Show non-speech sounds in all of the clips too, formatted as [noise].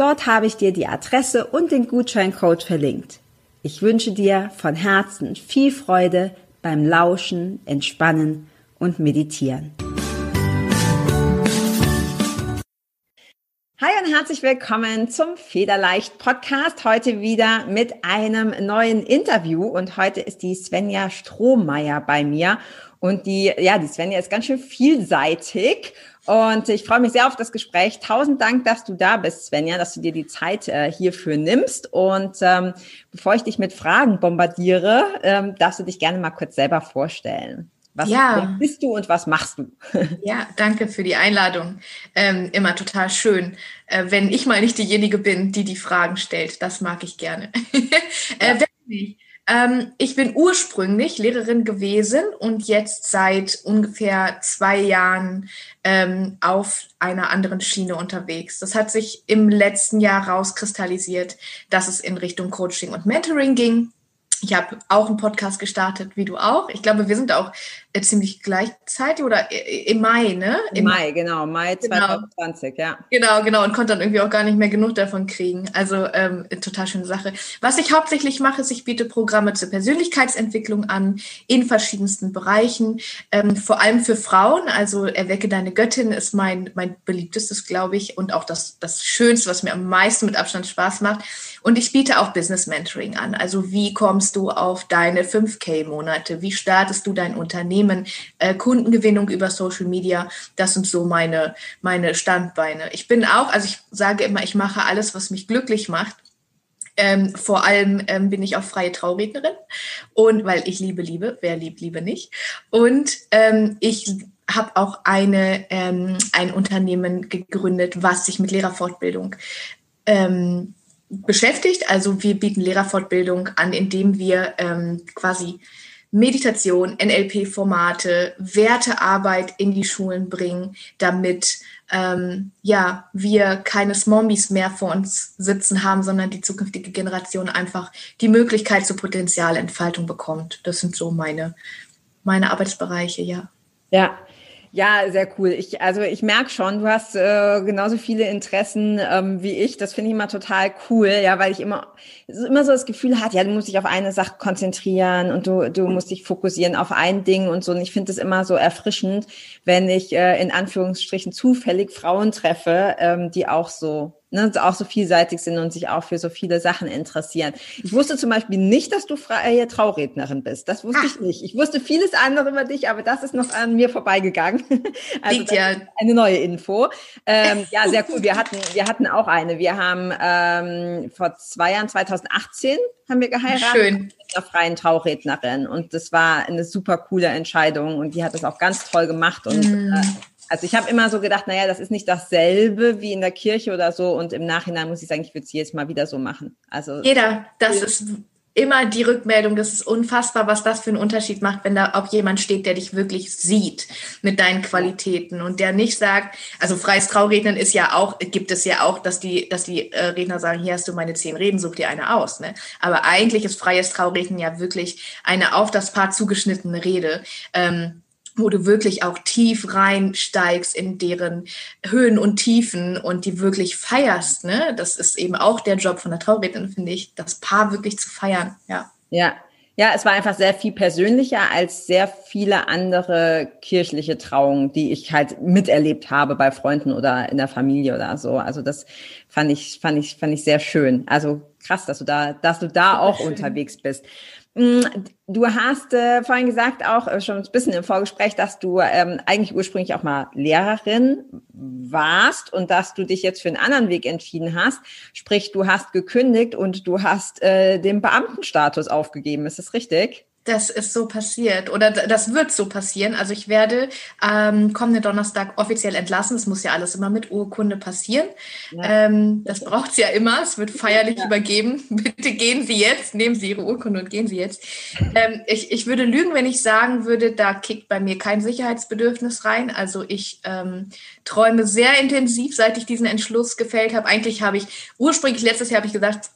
Dort habe ich dir die Adresse und den Gutscheincode verlinkt. Ich wünsche dir von Herzen viel Freude beim Lauschen, Entspannen und Meditieren. Hi und herzlich willkommen zum Federleicht Podcast. Heute wieder mit einem neuen Interview und heute ist die Svenja Strohmeier bei mir und die, ja, die Svenja ist ganz schön vielseitig und ich freue mich sehr auf das Gespräch. Tausend Dank, dass du da bist, Svenja, dass du dir die Zeit äh, hierfür nimmst. Und ähm, bevor ich dich mit Fragen bombardiere, ähm, darfst du dich gerne mal kurz selber vorstellen. Was ja. bist du und was machst du? [laughs] Ja, danke für die Einladung. Ähm, immer total schön, äh, wenn ich mal nicht diejenige bin, die die Fragen stellt. Das mag ich gerne. [laughs] äh, wer bin ich? Ähm, ich bin ursprünglich Lehrerin gewesen und jetzt seit ungefähr zwei Jahren ähm, auf einer anderen Schiene unterwegs. Das hat sich im letzten Jahr rauskristallisiert, dass es in Richtung Coaching und Mentoring ging. Ich habe auch einen Podcast gestartet, wie du auch. Ich glaube, wir sind auch äh, ziemlich gleichzeitig oder äh, im Mai, ne? Im Mai, genau, Mai 2020, genau. ja. Genau, genau, und konnte dann irgendwie auch gar nicht mehr genug davon kriegen. Also ähm, total schöne Sache. Was ich hauptsächlich mache, ist, ich biete Programme zur Persönlichkeitsentwicklung an in verschiedensten Bereichen, ähm, vor allem für Frauen. Also Erwecke deine Göttin ist mein, mein beliebtestes, glaube ich, und auch das, das Schönste, was mir am meisten mit Abstand Spaß macht. Und ich biete auch Business Mentoring an. Also wie kommst du auf deine 5K-Monate? Wie startest du dein Unternehmen? Äh, Kundengewinnung über Social Media. Das sind so meine, meine Standbeine. Ich bin auch, also ich sage immer, ich mache alles, was mich glücklich macht. Ähm, vor allem ähm, bin ich auch freie Traurednerin und weil ich liebe Liebe, wer liebt Liebe nicht. Und ähm, ich habe auch eine, ähm, ein Unternehmen gegründet, was sich mit Lehrerfortbildung ähm, beschäftigt. Also wir bieten Lehrerfortbildung an, indem wir ähm, quasi Meditation, NLP-Formate, Wertearbeit in die Schulen bringen, damit ähm, ja wir keine Zombies mehr vor uns sitzen haben, sondern die zukünftige Generation einfach die Möglichkeit zur Potenzialentfaltung bekommt. Das sind so meine meine Arbeitsbereiche, ja. Ja, ja, sehr cool. Ich, also ich merke schon, du hast äh, genauso viele Interessen ähm, wie ich. Das finde ich immer total cool, ja, weil ich immer, immer so das Gefühl hatte, ja, du musst dich auf eine Sache konzentrieren und du, du musst dich fokussieren auf ein Ding und so. Und ich finde es immer so erfrischend, wenn ich äh, in Anführungsstrichen zufällig Frauen treffe, ähm, die auch so ne, auch so vielseitig sind und sich auch für so viele Sachen interessieren. Ich wusste zum Beispiel nicht, dass du freie Traurednerin bist. Das wusste Ach. ich nicht. Ich wusste vieles andere über dich, aber das ist noch an mir vorbeigegangen. [laughs] Also ja. eine neue Info. Ähm, [laughs] ja, sehr cool. Wir hatten, wir hatten auch eine. Wir haben ähm, vor zwei Jahren, 2018, haben wir geheiratet. Schön. Mit einer freien Traurednerin. Und das war eine super coole Entscheidung. Und die hat das auch ganz toll gemacht. Und mm. äh, also ich habe immer so gedacht, naja, das ist nicht dasselbe wie in der Kirche oder so. Und im Nachhinein muss ich sagen, ich würde es jedes Mal wieder so machen. Also jeder, das ist immer die Rückmeldung, das ist unfassbar, was das für einen Unterschied macht, wenn da auch jemand steht, der dich wirklich sieht mit deinen Qualitäten und der nicht sagt, also freies Traurednern ist ja auch, gibt es ja auch, dass die, dass die äh, Redner sagen, hier hast du meine zehn Reden, such dir eine aus. Ne? Aber eigentlich ist freies Traurednen ja wirklich eine auf das Paar zugeschnittene Rede. Ähm, wo du wirklich auch tief reinsteigst in deren Höhen und Tiefen und die wirklich feierst. Ne? Das ist eben auch der Job von der Traurednerin, finde ich, das Paar wirklich zu feiern. Ja. Ja. Ja, es war einfach sehr viel persönlicher als sehr viele andere kirchliche Trauungen, die ich halt miterlebt habe bei Freunden oder in der Familie oder so. Also das fand ich, fand ich, fand ich sehr schön. Also krass, dass du da, dass du da auch schön. unterwegs bist. Mm, du hast äh, vorhin gesagt, auch äh, schon ein bisschen im Vorgespräch, dass du ähm, eigentlich ursprünglich auch mal Lehrerin warst und dass du dich jetzt für einen anderen Weg entschieden hast. Sprich, du hast gekündigt und du hast äh, den Beamtenstatus aufgegeben. Ist das richtig? Das ist so passiert oder das wird so passieren. Also ich werde ähm, kommenden Donnerstag offiziell entlassen. Das muss ja alles immer mit Urkunde passieren. Ja. Ähm, das braucht es ja immer. Es wird feierlich ja. übergeben. [laughs] Bitte gehen Sie jetzt, nehmen Sie Ihre Urkunde und gehen Sie jetzt. Ähm, ich, ich würde lügen, wenn ich sagen würde, da kickt bei mir kein Sicherheitsbedürfnis rein. Also ich ähm, träume sehr intensiv, seit ich diesen Entschluss gefällt habe. Eigentlich habe ich ursprünglich letztes Jahr habe ich gesagt,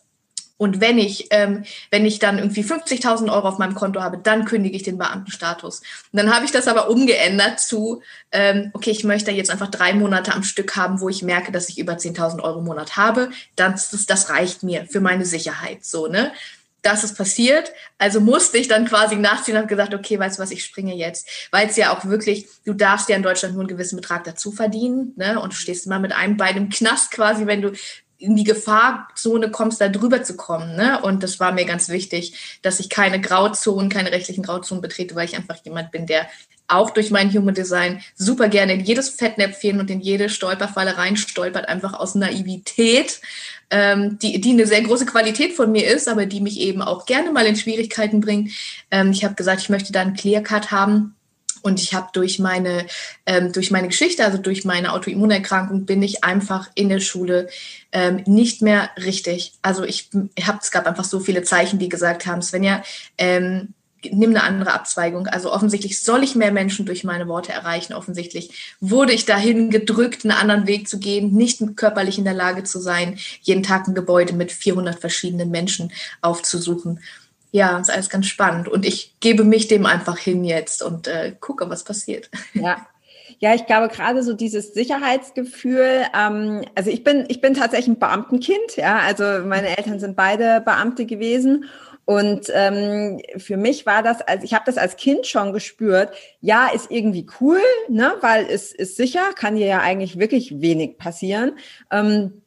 und wenn ich, ähm, wenn ich dann irgendwie 50.000 Euro auf meinem Konto habe, dann kündige ich den Beamtenstatus. Und dann habe ich das aber umgeändert zu, ähm, okay, ich möchte jetzt einfach drei Monate am Stück haben, wo ich merke, dass ich über 10.000 Euro im Monat habe. Das, das, das reicht mir für meine Sicherheit, so, ne? Das ist passiert. Also musste ich dann quasi nachziehen und habe gesagt, okay, weißt du was, ich springe jetzt. Weil es ja auch wirklich, du darfst ja in Deutschland nur einen gewissen Betrag dazu verdienen, ne? Und du stehst immer mit einem Bein im Knast quasi, wenn du in die Gefahrzone kommst, da drüber zu kommen. Ne? Und das war mir ganz wichtig, dass ich keine Grauzonen, keine rechtlichen Grauzonen betrete, weil ich einfach jemand bin, der auch durch mein Human Design super gerne in jedes Fettnäpfchen und in jede Stolperfalle reinstolpert, einfach aus Naivität, ähm, die, die eine sehr große Qualität von mir ist, aber die mich eben auch gerne mal in Schwierigkeiten bringt. Ähm, ich habe gesagt, ich möchte da einen Clear Cut haben und ich habe durch meine, ähm, durch meine Geschichte, also durch meine Autoimmunerkrankung, bin ich einfach in der Schule ähm, nicht mehr richtig. Also ich habe, es gab einfach so viele Zeichen, die gesagt haben, Svenja, ähm, nimm eine andere Abzweigung. Also offensichtlich soll ich mehr Menschen durch meine Worte erreichen. Offensichtlich wurde ich dahin gedrückt, einen anderen Weg zu gehen, nicht körperlich in der Lage zu sein, jeden Tag ein Gebäude mit 400 verschiedenen Menschen aufzusuchen ja, ist alles ganz spannend. Und ich gebe mich dem einfach hin jetzt und äh, gucke, was passiert. [laughs] Ja. Ja, ich glaube gerade so dieses Sicherheitsgefühl. Ähm, also ich bin ich bin tatsächlich ein Beamtenkind. Ja, also meine Eltern sind beide Beamte gewesen und ähm, für mich war das, also ich habe das als Kind schon gespürt. Ja, ist irgendwie cool, ne, weil es ist sicher, kann dir ja eigentlich wirklich wenig passieren. Ähm,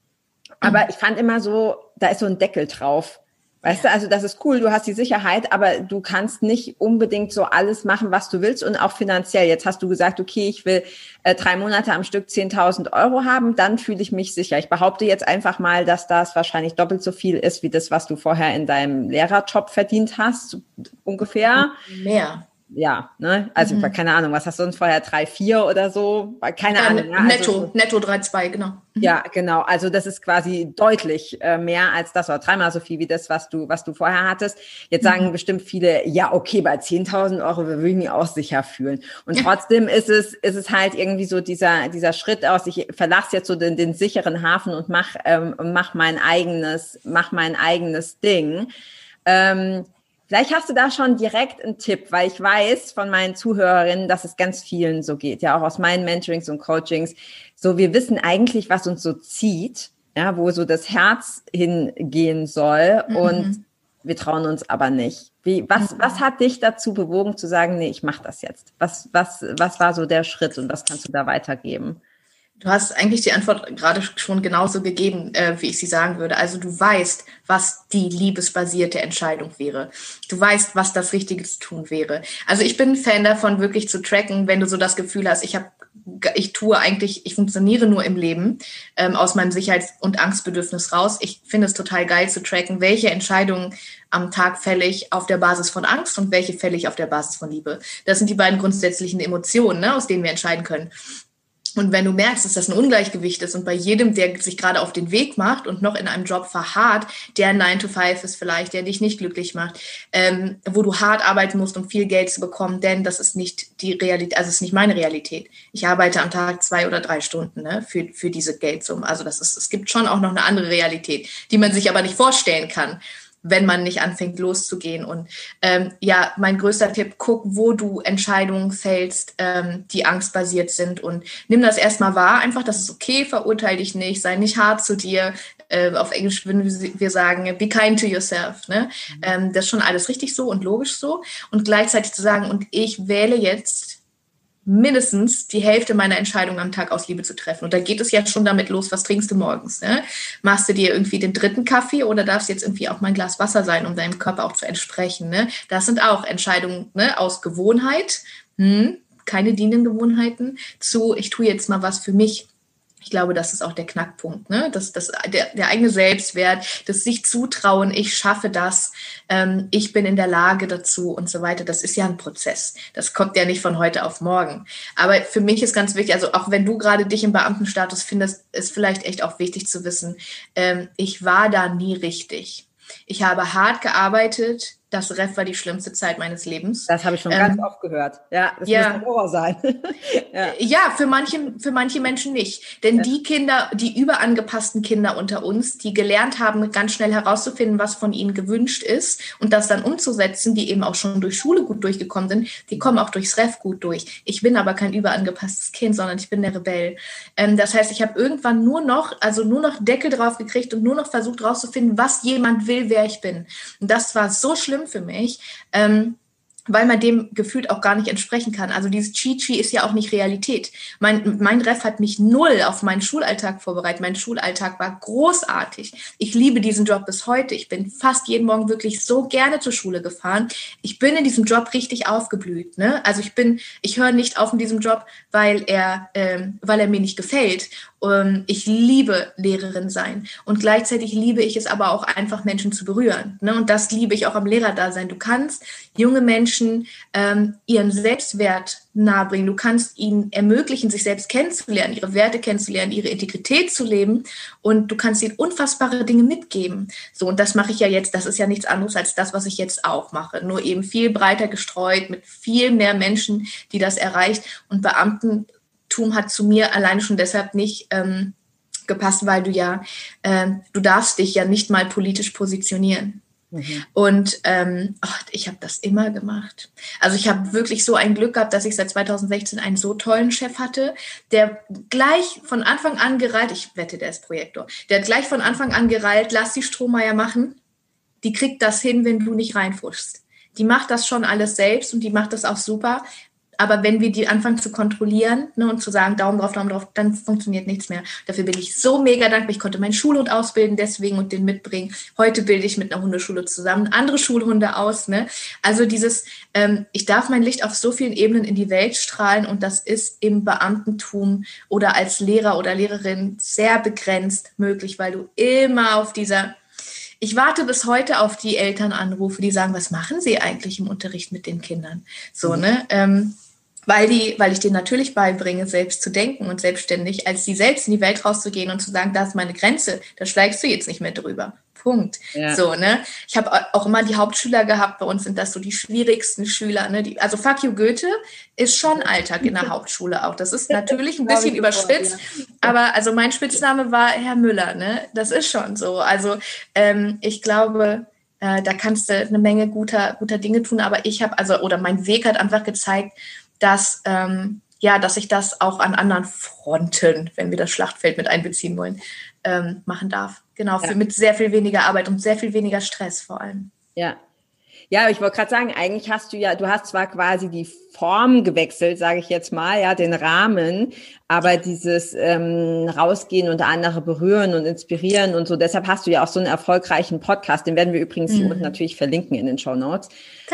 aber mhm. ich fand immer so, da ist so ein Deckel drauf. Weißt du, also das ist cool, du hast die Sicherheit, aber du kannst nicht unbedingt so alles machen, was du willst und auch finanziell. Jetzt hast du gesagt, okay, ich will äh, drei Monate am Stück 10.000 Euro haben, dann fühle ich mich sicher. Ich behaupte jetzt einfach mal, dass das wahrscheinlich doppelt so viel ist, wie das, was du vorher in deinem Lehrerjob verdient hast, ungefähr. Mehr ja, ne? Also mhm. keine Ahnung, was hast du sonst vorher? Drei, vier oder so? Keine ja, Ahnung. Ja, netto, also, netto drei, zwei, genau. Mhm. Ja, genau. Also das ist quasi deutlich äh, mehr als das oder dreimal so viel wie das, was du, was du vorher hattest. Jetzt sagen mhm. bestimmt viele, ja, okay, bei 10.000 Euro würde ich mich auch sicher fühlen. Und trotzdem ist es, ist es halt irgendwie so dieser, dieser Schritt aus, ich verlasse jetzt so den, den sicheren Hafen und mach, ähm, mach mein eigenes, mach mein eigenes Ding. Ähm, Vielleicht hast du da schon direkt einen Tipp, weil ich weiß von meinen Zuhörerinnen, dass es ganz vielen so geht, ja auch aus meinen Mentorings und Coachings. So, wir wissen eigentlich, was uns so zieht, ja, wo so das Herz hingehen soll mhm. und wir trauen uns aber nicht. Wie, was, mhm. was hat dich dazu bewogen zu sagen, nee, ich mache das jetzt? Was, was, was war so der Schritt und was kannst du da weitergeben? Du hast eigentlich die Antwort gerade schon genauso gegeben, äh, wie ich sie sagen würde. Also du weißt, was die liebesbasierte Entscheidung wäre. Du weißt, was das Richtige zu tun wäre. Also ich bin Fan davon, wirklich zu tracken, wenn du so das Gefühl hast, ich habe, ich tue eigentlich, ich funktioniere nur im Leben ähm, aus meinem Sicherheits- und Angstbedürfnis raus. Ich finde es total geil zu tracken, welche Entscheidungen am Tag fälle ich auf der Basis von Angst und welche fälle ich auf der Basis von Liebe. Das sind die beiden grundsätzlichen Emotionen, ne, aus denen wir entscheiden können. Und wenn du merkst, dass das ein Ungleichgewicht ist und bei jedem, der sich gerade auf den Weg macht und noch in einem Job verharrt, der 9 to 5 ist vielleicht, der dich nicht glücklich macht, ähm, wo du hart arbeiten musst, um viel Geld zu bekommen, denn das ist nicht die Realität, also ist nicht meine Realität. Ich arbeite am Tag zwei oder drei Stunden ne, für, für diese Geldsumme. Also das ist, es gibt schon auch noch eine andere Realität, die man sich aber nicht vorstellen kann wenn man nicht anfängt loszugehen. Und ähm, ja, mein größter Tipp, guck, wo du Entscheidungen fällst, ähm, die angstbasiert sind und nimm das erstmal wahr, einfach, das ist okay, verurteile dich nicht, sei nicht hart zu dir. Äh, auf Englisch würden wir sagen, be kind to yourself. Ne? Mhm. Ähm, das ist schon alles richtig so und logisch so. Und gleichzeitig zu sagen, und ich wähle jetzt mindestens die Hälfte meiner Entscheidungen am Tag aus Liebe zu treffen. Und da geht es ja schon damit los, was trinkst du morgens? Ne? Machst du dir irgendwie den dritten Kaffee oder darf es jetzt irgendwie auch mal ein Glas Wasser sein, um deinem Körper auch zu entsprechen? Ne? Das sind auch Entscheidungen ne? aus Gewohnheit, hm, keine dienenden Gewohnheiten, zu ich tue jetzt mal was für mich ich glaube, das ist auch der Knackpunkt, ne? Das, das, der, der eigene Selbstwert, das sich zutrauen, ich schaffe das, ähm, ich bin in der Lage dazu und so weiter. Das ist ja ein Prozess. Das kommt ja nicht von heute auf morgen. Aber für mich ist ganz wichtig, also auch wenn du gerade dich im Beamtenstatus findest, ist vielleicht echt auch wichtig zu wissen, ähm, ich war da nie richtig. Ich habe hart gearbeitet, das Ref war die schlimmste Zeit meines Lebens. Das habe ich schon ähm, ganz oft gehört. Ja, das ja. muss ein Horror sein. [laughs] ja. ja, für manche, für manche Menschen nicht. Denn ja. die Kinder, die überangepassten Kinder unter uns, die gelernt haben, ganz schnell herauszufinden, was von ihnen gewünscht ist und das dann umzusetzen, die eben auch schon durch Schule gut durchgekommen sind, die kommen auch durchs Ref gut durch. Ich bin aber kein überangepasstes Kind, sondern ich bin der Rebell. Ähm, das heißt, ich habe irgendwann nur noch, also nur noch Deckel drauf gekriegt und nur noch versucht herauszufinden, was jemand will, wer ich bin. Und das war so schlimm schlimm für mich. Ähm, weil man dem gefühlt auch gar nicht entsprechen kann. Also dieses Chi-Chi ist ja auch nicht Realität. Mein, mein Ref hat mich null auf meinen Schulalltag vorbereitet. Mein Schulalltag war großartig. Ich liebe diesen Job bis heute. Ich bin fast jeden Morgen wirklich so gerne zur Schule gefahren. Ich bin in diesem Job richtig aufgeblüht. Ne? Also ich bin, ich höre nicht auf in diesem Job, weil er, ähm, weil er mir nicht gefällt ich liebe Lehrerin sein und gleichzeitig liebe ich es aber auch einfach Menschen zu berühren. Ne? Und das liebe ich auch am Lehrerdasein. Du kannst junge Menschen ähm, ihren Selbstwert nahebringen. Du kannst ihnen ermöglichen, sich selbst kennenzulernen, ihre Werte kennenzulernen, ihre Integrität zu leben und du kannst ihnen unfassbare Dinge mitgeben. So, und das mache ich ja jetzt, das ist ja nichts anderes als das, was ich jetzt auch mache. Nur eben viel breiter gestreut, mit viel mehr Menschen, die das erreicht. Und Beamten Tum hat zu mir alleine schon deshalb nicht ähm, gepasst, weil du ja, äh, du darfst dich ja nicht mal politisch positionieren. Mhm. Und ähm, oh, ich habe das immer gemacht. Also ich habe wirklich so ein Glück gehabt, dass ich seit 2016 einen so tollen Chef hatte, der gleich von Anfang an gereilt, ich wette, der ist Projektor, der hat gleich von Anfang an gereilt, lass die Strohmeier machen. Die kriegt das hin, wenn du nicht reinfuschst. Die macht das schon alles selbst und die macht das auch super. Aber wenn wir die anfangen zu kontrollieren ne, und zu sagen, Daumen drauf, Daumen drauf, dann funktioniert nichts mehr. Dafür bin ich so mega dankbar. Ich konnte meinen Schulhund ausbilden deswegen und den mitbringen. Heute bilde ich mit einer Hundeschule zusammen andere Schulhunde aus. Ne? Also dieses, ähm, ich darf mein Licht auf so vielen Ebenen in die Welt strahlen und das ist im Beamtentum oder als Lehrer oder Lehrerin sehr begrenzt möglich, weil du immer auf dieser ich warte bis heute auf die Elternanrufe, die sagen, was machen Sie eigentlich im Unterricht mit den Kindern? So, mhm. ne? Ähm, weil, die, weil ich denen natürlich beibringe, selbst zu denken und selbstständig, als sie selbst in die Welt rauszugehen und zu sagen, da ist meine Grenze, da steigst du jetzt nicht mehr drüber. Punkt. Ja. So, ne? Ich habe auch immer die Hauptschüler gehabt, bei uns sind das so die schwierigsten Schüler. Ne? Die, also Fuck you Goethe ist schon Alltag in der [laughs] Hauptschule auch. Das ist natürlich ein bisschen überspitzt, aber also mein Spitzname war Herr Müller, ne? Das ist schon so. Also ähm, ich glaube, äh, da kannst du eine Menge guter, guter Dinge tun, aber ich habe, also, oder mein Weg hat einfach gezeigt, dass, ähm, ja, dass ich das auch an anderen Fronten, wenn wir das Schlachtfeld mit einbeziehen wollen, ähm, machen darf. Genau, ja. für, mit sehr viel weniger Arbeit und sehr viel weniger Stress vor allem. Ja. Ja, ich wollte gerade sagen, eigentlich hast du ja, du hast zwar quasi die Form gewechselt, sage ich jetzt mal, ja, den Rahmen, aber dieses ähm, rausgehen und andere berühren und inspirieren und so, deshalb hast du ja auch so einen erfolgreichen Podcast, den werden wir übrigens mhm. hier unten natürlich verlinken in den Show Notes,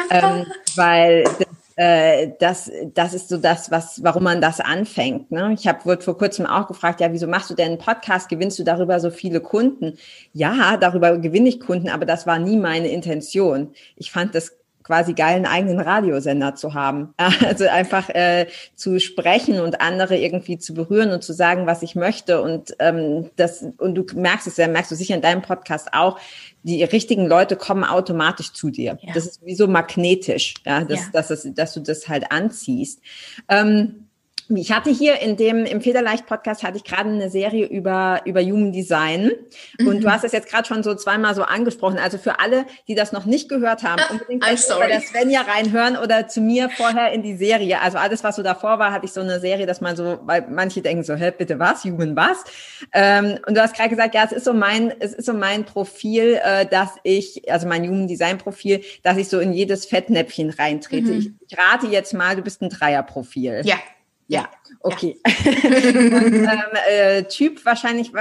ähm, weil das äh, das, das ist so das, was, warum man das anfängt. Ne? Ich habe wurde vor kurzem auch gefragt, ja, wieso machst du denn einen Podcast? Gewinnst du darüber so viele Kunden? Ja, darüber gewinne ich Kunden, aber das war nie meine Intention. Ich fand das quasi geilen eigenen Radiosender zu haben. [laughs] Also einfach äh, zu sprechen und andere irgendwie zu berühren und zu sagen, was ich möchte. Und ähm, das, und du merkst es ja, merkst du sicher in deinem Podcast auch, die richtigen Leute kommen automatisch zu dir. Ja. Das ist wie so magnetisch, ja, dass, ja. Dass, dass, dass du das halt anziehst. Ähm, ich hatte hier in dem, im Federleicht-Podcast hatte ich gerade eine Serie über, über Human Design. Und mhm. du hast es jetzt gerade schon so zweimal so angesprochen. Also für alle, die das noch nicht gehört haben, unbedingt bei der Svenja reinhören oder zu mir vorher in die Serie. Also alles, was so davor war, hatte ich so eine Serie, dass man so, weil manche denken so, hä, bitte was? Human was? Ähm, und du hast gerade gesagt, ja, es ist so mein, es ist so mein Profil, äh, dass ich, also mein Human Design Profil, dass ich so in jedes Fettnäpfchen reintrete. Mhm. Ich, ich rate jetzt mal, du bist ein Dreierprofil. Ja. Ja, okay. [laughs] Und, ähm, äh, typ wahrscheinlich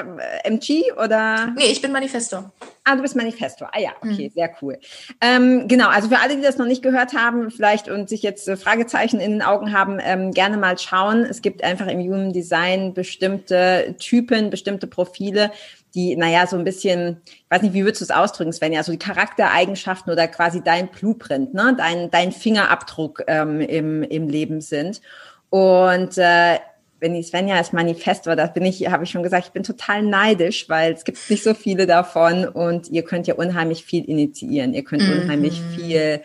MG oder? Nee, ich bin Manifesto. Ah, du bist Manifesto. Ah ja, okay, mhm. sehr cool. Ähm, genau, also für alle, die das noch nicht gehört haben, vielleicht und sich jetzt äh, Fragezeichen in den Augen haben, ähm, gerne mal schauen. Es gibt einfach im Human Design bestimmte Typen, bestimmte Profile, die, naja, so ein bisschen, ich weiß nicht, wie würdest du es ausdrücken, Sven, ja, so die Charaktereigenschaften oder quasi dein Blueprint, ne, dein, dein Fingerabdruck ähm, im, im Leben sind. Und äh, wenn die Svenja als Manifest war, das bin ich, habe ich schon gesagt, ich bin total neidisch, weil es gibt nicht so viele davon und ihr könnt ja unheimlich viel initiieren. Ihr könnt mhm. unheimlich viel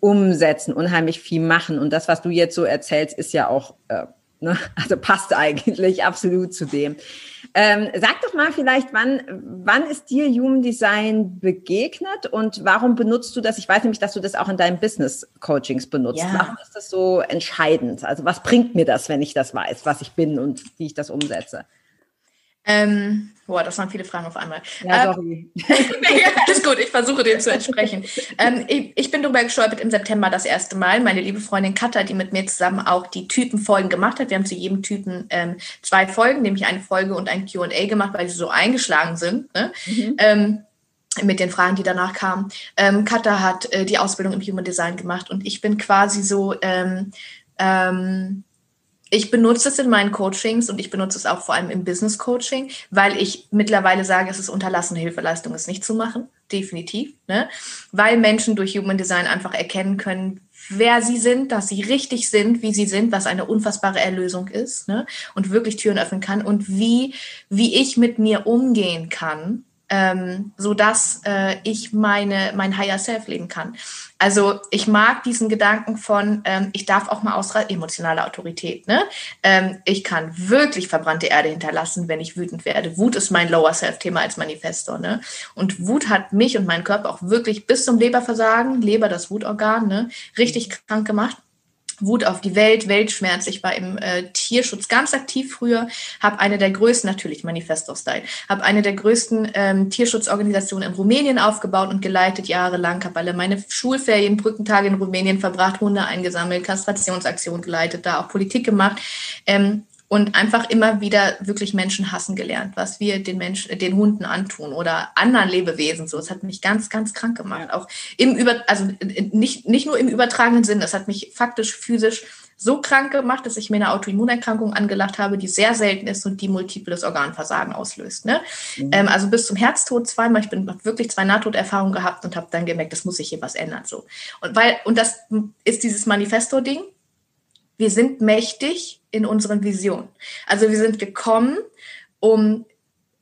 umsetzen, unheimlich viel machen. Und das, was du jetzt so erzählst, ist ja auch äh, Ne? Also passt eigentlich absolut zu dem. Ähm, sag doch mal vielleicht, wann, wann ist dir Human Design begegnet und warum benutzt du das? Ich weiß nämlich, dass du das auch in deinen Business Coachings benutzt. Ja. Warum ist das so entscheidend? Also was bringt mir das, wenn ich das weiß, was ich bin und wie ich das umsetze? Ähm, boah, das waren viele Fragen auf einmal. Ja, ähm, sorry. [laughs] alles gut, ich versuche dem zu entsprechen. ähm, ich, ich, bin darüber gestolpert im September das erste Mal. Meine liebe Freundin Katha, die mit mir zusammen auch die Typenfolgen gemacht hat. Wir haben zu jedem Typen ähm, zwei Folgen, nämlich eine Folge und ein Q&A gemacht, weil sie so eingeschlagen sind. Ne? Mhm. Ähm, mit den Fragen, die danach kamen. Ähm, Katha hat äh, die Ausbildung im Human Design gemacht und ich bin quasi so ähm, ähm, ich benutze es in meinen Coachings und ich benutze es auch vor allem im Business Coaching, weil ich mittlerweile sage, es ist unterlassene Hilfeleistung, es nicht zu machen. Definitiv. Ne? Weil Menschen durch Human Design einfach erkennen können, wer sie sind, dass sie richtig sind, wie sie sind, was eine unfassbare Erlösung ist ne? und wirklich Türen öffnen kann und wie, wie ich mit mir umgehen kann, ähm, so dass äh, ich meine mein Higher Self leben kann. Also ich mag diesen Gedanken von ähm, ich darf auch mal ausreißen, emotionale Autorität. Ne? Ähm, ich kann wirklich verbrannte Erde hinterlassen, wenn ich wütend werde. Wut ist mein Lower Self Thema als Manifestor. Ne? Und Wut hat mich und meinen Körper auch wirklich bis zum Leberversagen, Leber das Wutorgan, ne, richtig krank gemacht. Wut auf die Welt, Weltschmerz. Ich war im äh, Tierschutz ganz aktiv früher, habe eine der größten, natürlich Manifesto-Style, habe eine der größten ähm, Tierschutzorganisationen in Rumänien aufgebaut und geleitet jahrelang, habe alle meine Schulferien, Brückentage in Rumänien verbracht, Hunde eingesammelt, Kastrationsaktionen geleitet, da auch Politik gemacht. Ähm, und einfach immer wieder wirklich Menschen hassen gelernt, was wir den Menschen, den Hunden antun oder anderen Lebewesen. So, es hat mich ganz, ganz krank gemacht. Auch im über, also nicht nicht nur im übertragenen Sinn. Es hat mich faktisch, physisch so krank gemacht, dass ich mir eine Autoimmunerkrankung angelacht habe, die sehr selten ist und die multiples Organversagen auslöst. Ne? Mhm. Ähm, also bis zum Herztod zweimal. Ich bin wirklich zwei Nahtoderfahrungen gehabt und habe dann gemerkt, das muss sich hier was ändern. So und weil und das ist dieses Manifesto-Ding wir sind mächtig in unseren Visionen. Also wir sind gekommen, um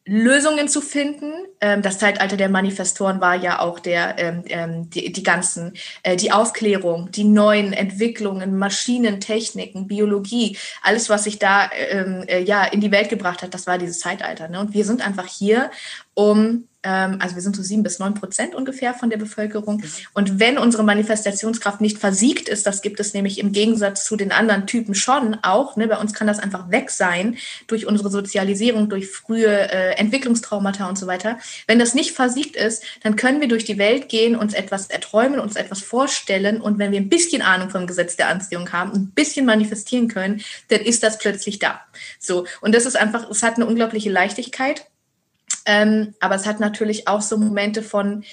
Lösungen zu finden. Ähm, das Zeitalter der Manifestoren war ja auch der, ähm, ähm, die, die ganzen, äh, die Aufklärung, die neuen Entwicklungen, Maschinen, Techniken, Biologie, alles, was sich da äh, ja in die Welt gebracht hat, das war dieses Zeitalter. Ne? Und wir sind einfach hier, um also wir sind so sieben bis neun Prozent ungefähr von der Bevölkerung. Mhm. Und wenn unsere Manifestationskraft nicht versiegt ist, das gibt es nämlich im Gegensatz zu den anderen Typen schon auch, ne, bei uns kann das einfach weg sein durch unsere Sozialisierung, durch frühe äh, Entwicklungstraumata und so weiter. Wenn das nicht versiegt ist, dann können wir durch die Welt gehen, uns etwas erträumen, uns etwas vorstellen und wenn wir ein bisschen Ahnung vom Gesetz der Anziehung haben, ein bisschen manifestieren können, dann ist das plötzlich da. So. Und das ist einfach, es hat eine unglaubliche Leichtigkeit. Ähm, aber es hat natürlich auch so Momente von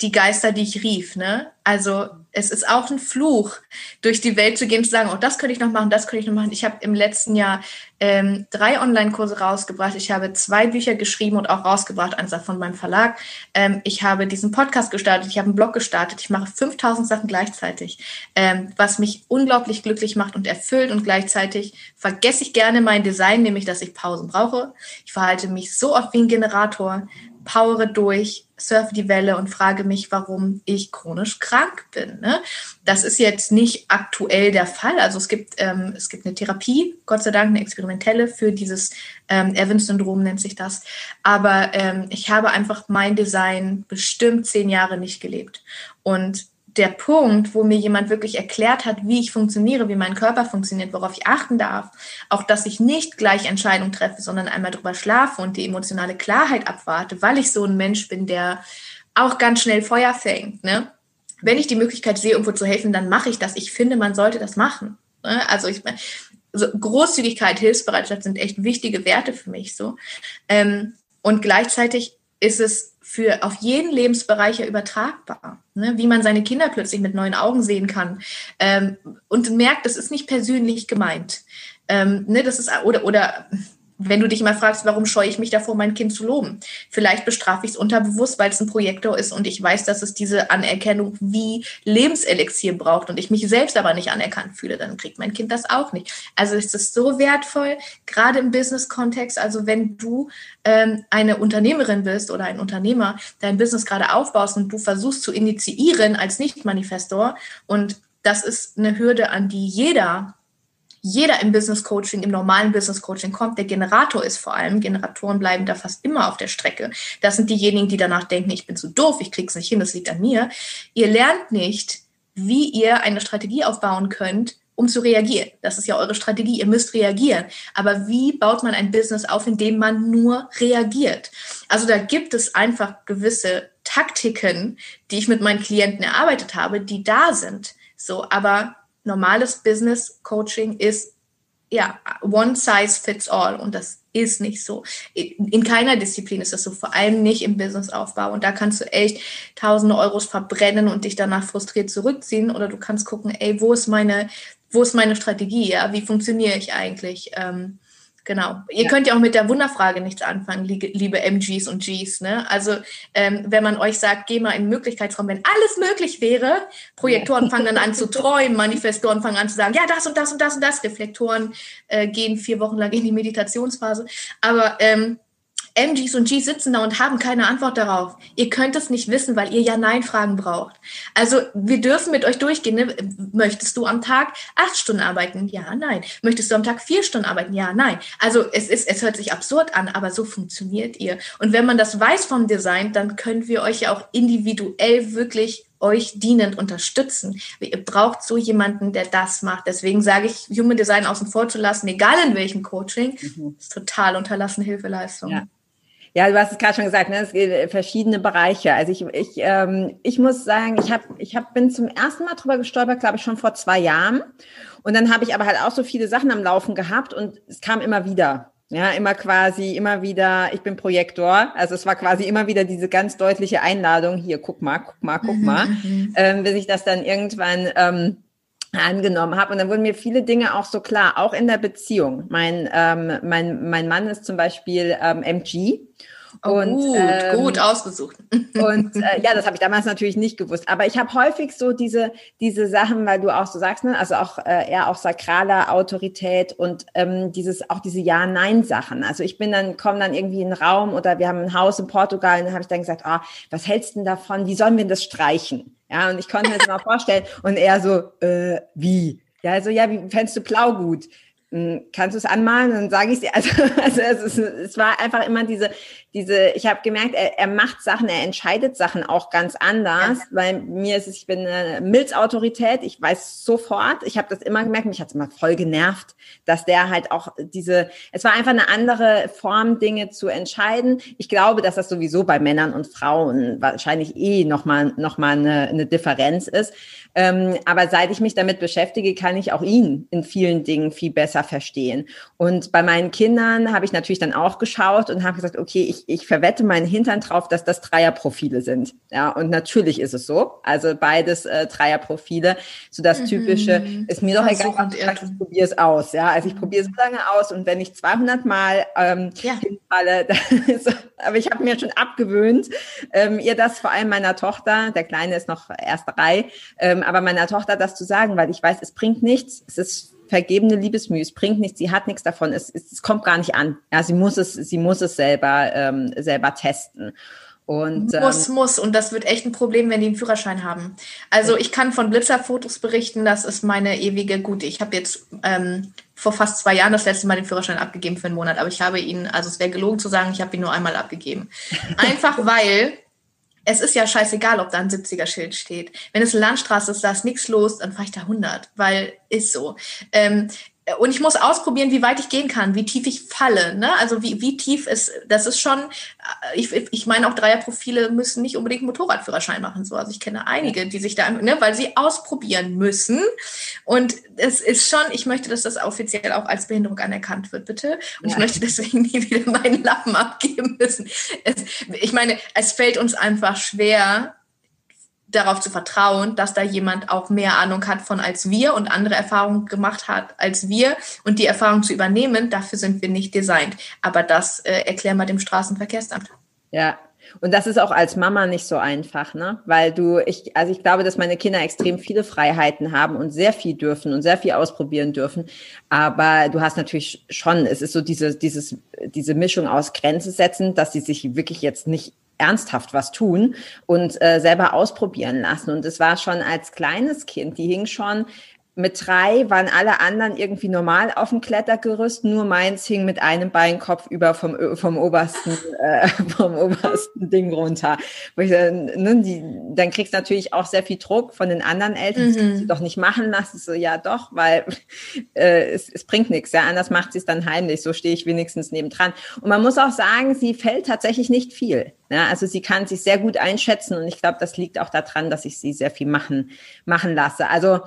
die Geister, die ich rief. Ne? Also es ist auch ein Fluch, durch die Welt zu gehen und zu sagen, oh, das könnte ich noch machen, das könnte ich noch machen. Ich habe im letzten Jahr ähm, drei Online-Kurse rausgebracht. Ich habe zwei Bücher geschrieben und auch rausgebracht, eins von meinem Verlag. Ähm, ich habe diesen Podcast gestartet, ich habe einen Blog gestartet. Ich mache 5000 Sachen gleichzeitig, ähm, was mich unglaublich glücklich macht und erfüllt. Und gleichzeitig vergesse ich gerne mein Design, nämlich, dass ich Pausen brauche. Ich verhalte mich so oft wie ein Generator powere durch, surfe die Welle und frage mich, warum ich chronisch krank bin. Ne? Das ist jetzt nicht aktuell der Fall. Also es gibt, ähm, es gibt eine Therapie, Gott sei Dank, eine experimentelle für dieses ähm, Evans-Syndrom nennt sich das. Aber ähm, ich habe einfach mein Design bestimmt zehn Jahre nicht gelebt. Und der Punkt, wo mir jemand wirklich erklärt hat, wie ich funktioniere, wie mein Körper funktioniert, worauf ich achten darf, auch dass ich nicht gleich Entscheidungen treffe, sondern einmal drüber schlafe und die emotionale Klarheit abwarte, weil ich so ein Mensch bin, der auch ganz schnell Feuer fängt. Ne? Wenn ich die Möglichkeit sehe, irgendwo zu helfen, dann mache ich das. Ich finde, man sollte das machen. Ne? Also ich, so Großzügigkeit, Hilfsbereitschaft sind echt wichtige Werte für mich so. Ähm, und gleichzeitig ist es für auf jeden Lebensbereich ja übertragbar, ne? wie man seine Kinder plötzlich mit neuen Augen sehen kann ähm, und merkt, das ist nicht persönlich gemeint. Ähm, ne, das ist oder oder wenn du dich mal fragst, warum scheue ich mich davor, mein Kind zu loben? Vielleicht bestrafe ich es unterbewusst, weil es ein Projektor ist und ich weiß, dass es diese Anerkennung wie Lebenselixier braucht und ich mich selbst aber nicht anerkannt fühle, dann kriegt mein Kind das auch nicht. Also ist es so wertvoll, gerade im Business-Kontext, also wenn du ähm, eine Unternehmerin bist oder ein Unternehmer, dein Business gerade aufbaust und du versuchst zu initiieren als Nicht-Manifestor und das ist eine Hürde, an die jeder jeder im Business Coaching, im normalen Business Coaching kommt, der Generator ist vor allem. Generatoren bleiben da fast immer auf der Strecke. Das sind diejenigen, die danach denken, ich bin zu doof, ich krieg's nicht hin, das liegt an mir. Ihr lernt nicht, wie ihr eine Strategie aufbauen könnt, um zu reagieren. Das ist ja eure Strategie. Ihr müsst reagieren. Aber wie baut man ein Business auf, in dem man nur reagiert? Also da gibt es einfach gewisse Taktiken, die ich mit meinen Klienten erarbeitet habe, die da sind. So, aber normales Business Coaching ist ja one size fits all und das ist nicht so. In keiner Disziplin ist das so, vor allem nicht im Businessaufbau. Und da kannst du echt tausende Euros verbrennen und dich danach frustriert zurückziehen. Oder du kannst gucken, ey, wo ist meine, wo ist meine Strategie? Ja, wie funktioniere ich eigentlich? Ähm, Genau. Ihr ja. könnt ja auch mit der Wunderfrage nichts anfangen, liebe MGs und Gs. Ne? Also ähm, wenn man euch sagt, geh mal in den Möglichkeitsraum, wenn alles möglich wäre, Projektoren fangen dann an zu [laughs] träumen, Manifestoren fangen an zu sagen, ja, das und das und das und das. Reflektoren äh, gehen vier Wochen lang in die Meditationsphase. Aber ähm, MGs und Gs sitzen da und haben keine Antwort darauf. Ihr könnt es nicht wissen, weil ihr Ja-Nein-Fragen braucht. Also wir dürfen mit euch durchgehen. Ne? Möchtest du am Tag acht Stunden arbeiten? Ja, nein. Möchtest du am Tag vier Stunden arbeiten? Ja, nein. Also es ist, es hört sich absurd an, aber so funktioniert ihr. Und wenn man das weiß vom Design, dann können wir euch ja auch individuell wirklich euch dienend unterstützen. Ihr braucht so jemanden, der das macht. Deswegen sage ich, Human Design außen vor zu lassen, egal in welchem Coaching, mhm. ist total unterlassene Hilfeleistung. Ja. Ja, du hast es gerade schon gesagt, ne? es gibt verschiedene Bereiche. Also ich, ich, ähm, ich muss sagen, ich, hab, ich hab, bin zum ersten Mal drüber gestolpert, glaube ich, schon vor zwei Jahren. Und dann habe ich aber halt auch so viele Sachen am Laufen gehabt und es kam immer wieder. Ja, immer quasi, immer wieder, ich bin Projektor. Also es war quasi immer wieder diese ganz deutliche Einladung, hier, guck mal, guck mal, guck mhm, mal, mhm, ähm, bis ich das dann irgendwann ähm, angenommen habe. Und dann wurden mir viele Dinge auch so klar, auch in der Beziehung. Mein, ähm, mein, mein Mann ist zum Beispiel ähm, MG. Oh, und, gut, ähm, gut ausgesucht. [laughs] Und äh, ja, das habe ich damals natürlich nicht gewusst. Aber ich habe häufig so diese, diese Sachen, weil du auch so sagst, ne, also auch äh, eher auch sakraler Autorität und ähm, dieses, auch diese Ja-Nein-Sachen. Also ich bin dann, komme dann irgendwie in einen Raum oder wir haben ein Haus in Portugal und dann habe ich dann gesagt, ah, was hältst du denn davon? Wie sollen wir das streichen? Ja, und ich konnte mir das mal [laughs] vorstellen. Und er so, äh, wie? Ja, also ja, wie fändest du Plaugut? Hm, kannst du es anmalen? Dann sage ich dir. Also, [laughs] also es, ist, es war einfach immer diese, diese, ich habe gemerkt, er, er macht Sachen, er entscheidet Sachen auch ganz anders. Ja. Weil mir ist es, ich bin eine Milzautorität, ich weiß sofort, ich habe das immer gemerkt, mich hat es immer voll genervt, dass der halt auch diese, es war einfach eine andere Form, Dinge zu entscheiden. Ich glaube, dass das sowieso bei Männern und Frauen wahrscheinlich eh nochmal noch mal eine, eine Differenz ist. Ähm, aber seit ich mich damit beschäftige, kann ich auch ihn in vielen Dingen viel besser verstehen. Und bei meinen Kindern habe ich natürlich dann auch geschaut und habe gesagt, okay, ich, ich verwette meinen Hintern drauf, dass das Dreierprofile sind. Ja, und natürlich ist es so. Also beides äh, Dreierprofile. So das mhm. Typische ist mir doch egal, ich probiere es aus. Ja, also ich probiere es so lange aus und wenn ich 200 Mal ähm, ja. hinfalle, [laughs] ist, aber ich habe mir schon abgewöhnt, ähm, ihr das vor allem meiner Tochter, der Kleine ist noch erst drei, ähm, aber meiner Tochter das zu sagen, weil ich weiß, es bringt nichts. Es ist vergebene Liebesmühe, es bringt nichts, sie hat nichts davon, es, es, es kommt gar nicht an. Ja, sie muss es, sie muss es selber, ähm, selber testen. Und, muss, ähm, muss. Und das wird echt ein Problem, wenn die einen Führerschein haben. Also ich kann von Blitzerfotos berichten, das ist meine ewige Gute. Ich habe jetzt ähm, vor fast zwei Jahren das letzte Mal den Führerschein abgegeben für einen Monat, aber ich habe ihn, also es wäre gelogen zu sagen, ich habe ihn nur einmal abgegeben. [laughs] Einfach weil es ist ja scheißegal, ob da ein 70er-Schild steht. Wenn es eine Landstraße ist, da ist nichts los, dann fahre ich da 100, weil ist so. Ähm, und ich muss ausprobieren, wie weit ich gehen kann, wie tief ich falle. Ne? Also wie, wie tief ist, das ist schon, äh, ich, ich meine auch Dreierprofile müssen nicht unbedingt Motorradführerschein machen. So. Also ich kenne einige, die sich da, ne, weil sie ausprobieren müssen. Und es ist schon, ich möchte, dass das offiziell auch als Behinderung anerkannt wird, bitte. Und ja. ich möchte deswegen [laughs] nie wieder meinen Lappen abgeben müssen. Es, ich meine, es fällt uns einfach schwer, darauf zu vertrauen, dass da jemand auch mehr Ahnung hat von als wir und andere Erfahrungen gemacht hat als wir und die Erfahrung zu übernehmen, dafür sind wir nicht designt. Aber das äh, erklären wir dem Straßenverkehrsamt. Ja, und das ist auch als Mama nicht so einfach, ne? Weil du, ich, also ich glaube, dass meine Kinder extrem viele Freiheiten haben und sehr viel dürfen und sehr viel ausprobieren dürfen. Aber du hast natürlich schon, es ist so diese, dieses, diese Mischung aus Grenze setzen, dass sie sich wirklich jetzt nicht ernsthaft was tun und äh, selber ausprobieren lassen. Und es war schon als kleines Kind, die hing schon mit drei waren alle anderen irgendwie normal auf dem Klettergerüst, nur meins hing mit einem Bein Kopf über vom, vom obersten, äh, [laughs] vom obersten Ding runter. Wo ich, ne, die, dann kriegst du natürlich auch sehr viel Druck von den anderen Eltern, mhm. das kannst du doch nicht machen lassen. So, ja doch, weil äh, es, es bringt nichts, ja, anders macht sie es dann heimlich, so stehe ich wenigstens nebendran. Und man muss auch sagen, sie fällt tatsächlich nicht viel. Ja, also sie kann sich sehr gut einschätzen und ich glaube, das liegt auch daran, dass ich sie sehr viel machen, machen lasse. Also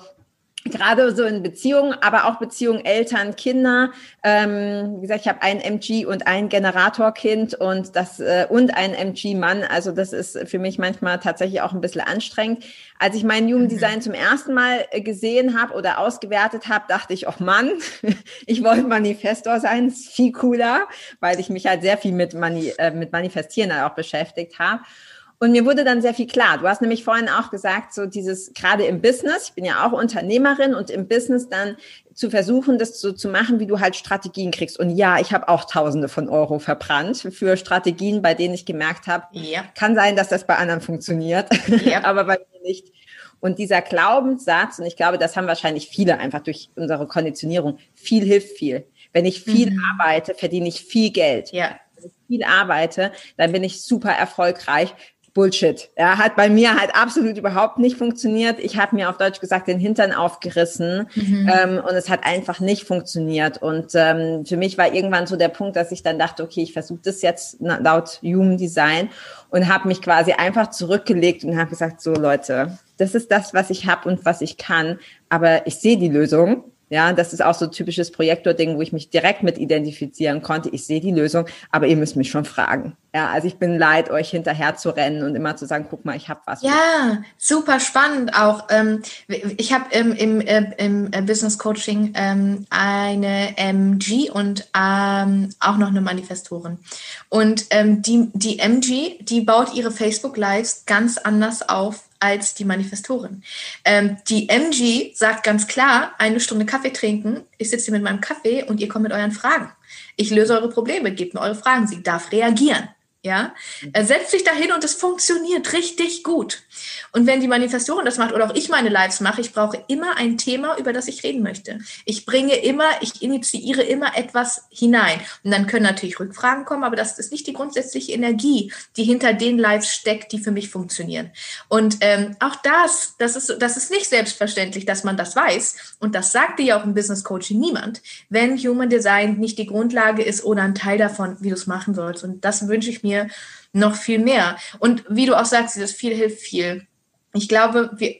gerade so in Beziehungen, aber auch Beziehungen Eltern, Kinder. Ähm, wie gesagt, ich habe ein MG und ein Generatorkind und das äh, und ein MG-Mann. Also das ist für mich manchmal tatsächlich auch ein bisschen anstrengend. Als ich mein Jugenddesign mhm. zum ersten Mal äh, gesehen habe oder ausgewertet habe, dachte ich, oh Mann, [laughs] ich wollte Manifestor sein, ist viel cooler, weil ich mich halt sehr viel mit, Mani äh, mit Manifestieren auch beschäftigt habe. Und mir wurde dann sehr viel klar. Du hast nämlich vorhin auch gesagt, so dieses gerade im Business, ich bin ja auch Unternehmerin und im Business dann zu versuchen, das so zu machen, wie du halt Strategien kriegst. Und ja, ich habe auch Tausende von Euro verbrannt für Strategien, bei denen ich gemerkt habe, ja. kann sein, dass das bei anderen funktioniert, ja. [laughs] aber bei mir nicht. Und dieser Glaubenssatz, und ich glaube, das haben wahrscheinlich viele einfach durch unsere Konditionierung, viel hilft viel. Wenn ich viel mhm. arbeite, verdiene ich viel Geld. Ja. Wenn ich viel arbeite, dann bin ich super erfolgreich. Bullshit. Er hat bei mir halt absolut überhaupt nicht funktioniert. Ich habe mir auf Deutsch gesagt den Hintern aufgerissen mhm. ähm, und es hat einfach nicht funktioniert. Und ähm, für mich war irgendwann so der Punkt, dass ich dann dachte, okay, ich versuche das jetzt laut Human Design und habe mich quasi einfach zurückgelegt und habe gesagt, so Leute, das ist das, was ich habe und was ich kann, aber ich sehe die Lösung ja, das ist auch so typisches Projektor-Ding, wo ich mich direkt mit identifizieren konnte. Ich sehe die Lösung, aber ihr müsst mich schon fragen. Ja, also ich bin leid, euch hinterher zu rennen und immer zu sagen, guck mal, ich habe was. Ja, super spannend auch. Ähm, ich habe im, im, äh, im äh, Business Coaching ähm, eine MG und ähm, auch noch eine Manifestorin. Und die, die MG, die baut ihre Facebook Lives ganz anders auf als die Manifestorin. Ähm, die MG sagt ganz klar, eine Stunde Kaffee trinken, ich sitze hier mit meinem Kaffee und ihr kommt mit euren Fragen. Ich löse eure Probleme, gebt mir eure Fragen. Sie darf reagieren. Ja, er setzt sich dahin und es funktioniert richtig gut. Und wenn die Manifestorin das macht oder auch ich meine Lives mache, ich brauche immer ein Thema, über das ich reden möchte. Ich bringe immer, ich initiiere immer etwas hinein. Und dann können natürlich Rückfragen kommen, aber das ist nicht die grundsätzliche Energie, die hinter den Lives steckt, die für mich funktionieren. Und ähm, auch das, das ist, das ist nicht selbstverständlich, dass man das weiß. Und das sagte ja auch im Business Coaching niemand, wenn Human Design nicht die Grundlage ist oder ein Teil davon, wie du es machen sollst. Und das wünsche ich mir mir noch viel mehr. Und wie du auch sagst, dieses viel hilft viel. Ich glaube, wir,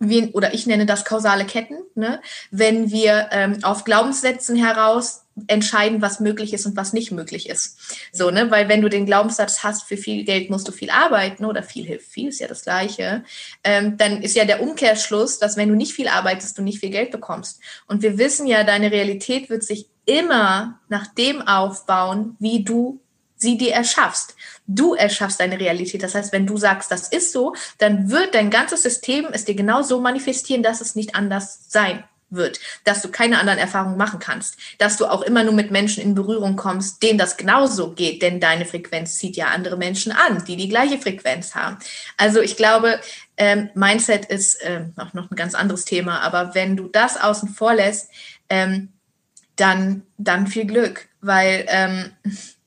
wir oder ich nenne das kausale Ketten, ne? wenn wir ähm, auf Glaubenssätzen heraus entscheiden, was möglich ist und was nicht möglich ist. So, ne, weil wenn du den Glaubenssatz hast, für viel Geld musst du viel arbeiten oder viel hilft viel, ist ja das Gleiche, ähm, dann ist ja der Umkehrschluss, dass wenn du nicht viel arbeitest, du nicht viel Geld bekommst. Und wir wissen ja, deine Realität wird sich immer nach dem aufbauen, wie du sie dir erschaffst. Du erschaffst deine Realität. Das heißt, wenn du sagst, das ist so, dann wird dein ganzes System es dir genau so manifestieren, dass es nicht anders sein wird, dass du keine anderen Erfahrungen machen kannst, dass du auch immer nur mit Menschen in Berührung kommst, denen das genauso geht, denn deine Frequenz zieht ja andere Menschen an, die die gleiche Frequenz haben. Also ich glaube, ähm, Mindset ist äh, auch noch ein ganz anderes Thema, aber wenn du das außen vor lässt, ähm, dann, dann viel Glück, weil ähm,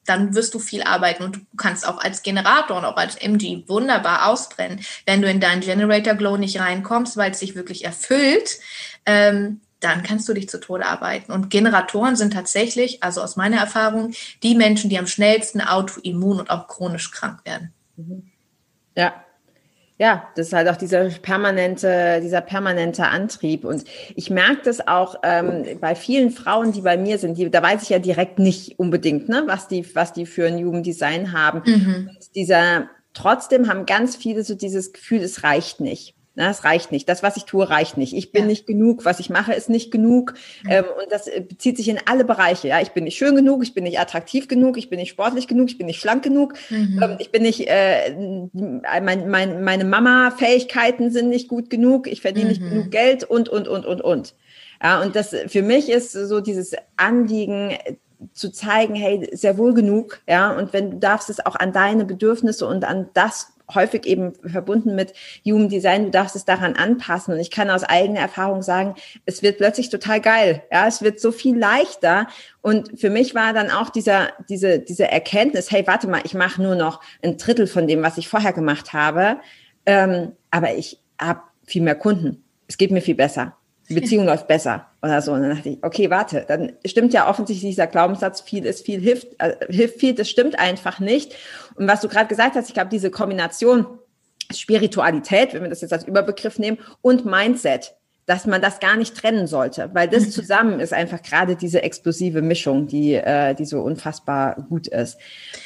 dann wirst du viel arbeiten und du kannst auch als Generator und auch als MG wunderbar ausbrennen. Wenn du in deinen Generator Glow nicht reinkommst, weil es sich wirklich erfüllt, ähm, dann kannst du dich zu Tode arbeiten. Und Generatoren sind tatsächlich, also aus meiner Erfahrung, die Menschen, die am schnellsten autoimmun und auch chronisch krank werden. Ja, ja, das ist halt auch dieser permanente, dieser permanente Antrieb. Und ich merke das auch ähm, bei vielen Frauen, die bei mir sind, die, da weiß ich ja direkt nicht unbedingt, ne, was die, was die für ein Jugenddesign haben. Mhm. dieser, trotzdem haben ganz viele so dieses Gefühl, es reicht nicht. Na, es reicht nicht. Das, was ich tue, reicht nicht. Ich bin ja. nicht genug. Was ich mache, ist nicht genug. Mhm. Ähm, und das äh, bezieht sich in alle Bereiche. Ja, ich bin nicht schön genug. Ich bin nicht attraktiv genug. Ich bin nicht sportlich genug. Ich bin nicht schlank genug. Mhm. Ähm, ich bin nicht, äh, mein, mein, meine Mama-Fähigkeiten sind nicht gut genug. Ich verdiene mhm. nicht genug Geld und, und, und, und, und. Ja, und das für mich ist so dieses Anliegen, äh, zu zeigen, hey, sehr wohl genug, ja, und wenn du darfst es auch an deine Bedürfnisse und an das häufig eben verbunden mit Human Design, du darfst es daran anpassen. Und ich kann aus eigener Erfahrung sagen, es wird plötzlich total geil. Ja, es wird so viel leichter. Und für mich war dann auch dieser, diese, diese Erkenntnis, hey, warte mal, ich mache nur noch ein Drittel von dem, was ich vorher gemacht habe. Ähm, aber ich habe viel mehr Kunden. Es geht mir viel besser. Die Beziehung läuft besser oder so. Und dann dachte ich, okay, warte, dann stimmt ja offensichtlich dieser Glaubenssatz, viel ist viel, hilft, äh, hilft viel, das stimmt einfach nicht. Und was du gerade gesagt hast, ich glaube, diese Kombination Spiritualität, wenn wir das jetzt als Überbegriff nehmen, und Mindset, dass man das gar nicht trennen sollte, weil das zusammen ist einfach gerade diese explosive Mischung, die, äh, die so unfassbar gut ist.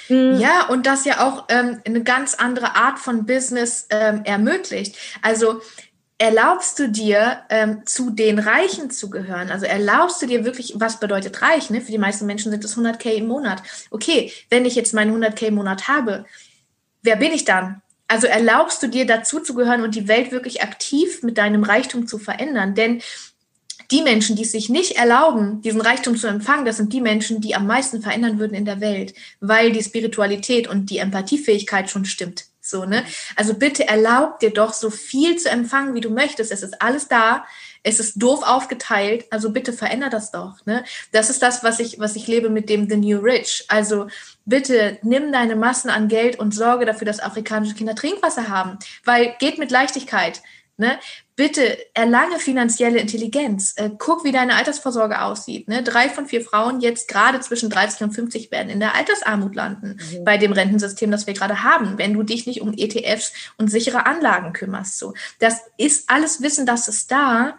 Mhm. Ja, und das ja auch ähm, eine ganz andere Art von Business ähm, ermöglicht. Also erlaubst du dir, ähm, zu den Reichen zu gehören? Also erlaubst du dir wirklich, was bedeutet reich? Ne? Für die meisten Menschen sind es 100k im Monat. Okay, wenn ich jetzt meinen 100k im Monat habe, wer bin ich dann? Also erlaubst du dir dazu zu gehören und die Welt wirklich aktiv mit deinem Reichtum zu verändern? Denn die Menschen, die es sich nicht erlauben, diesen Reichtum zu empfangen, das sind die Menschen, die am meisten verändern würden in der Welt, weil die Spiritualität und die Empathiefähigkeit schon stimmt. So, ne? Also bitte erlaub dir doch so viel zu empfangen, wie du möchtest. Es ist alles da. Es ist doof aufgeteilt. Also bitte veränder das doch, ne? Das ist das, was ich, was ich lebe mit dem The New Rich. Also bitte nimm deine Massen an Geld und sorge dafür, dass afrikanische Kinder Trinkwasser haben. Weil geht mit Leichtigkeit. Ne? Bitte erlange finanzielle Intelligenz. Äh, guck, wie deine Altersvorsorge aussieht. Ne? Drei von vier Frauen jetzt gerade zwischen 30 und 50 werden in der Altersarmut landen mhm. bei dem Rentensystem, das wir gerade haben, wenn du dich nicht um ETFs und sichere Anlagen kümmerst. So, das ist alles Wissen, das ist da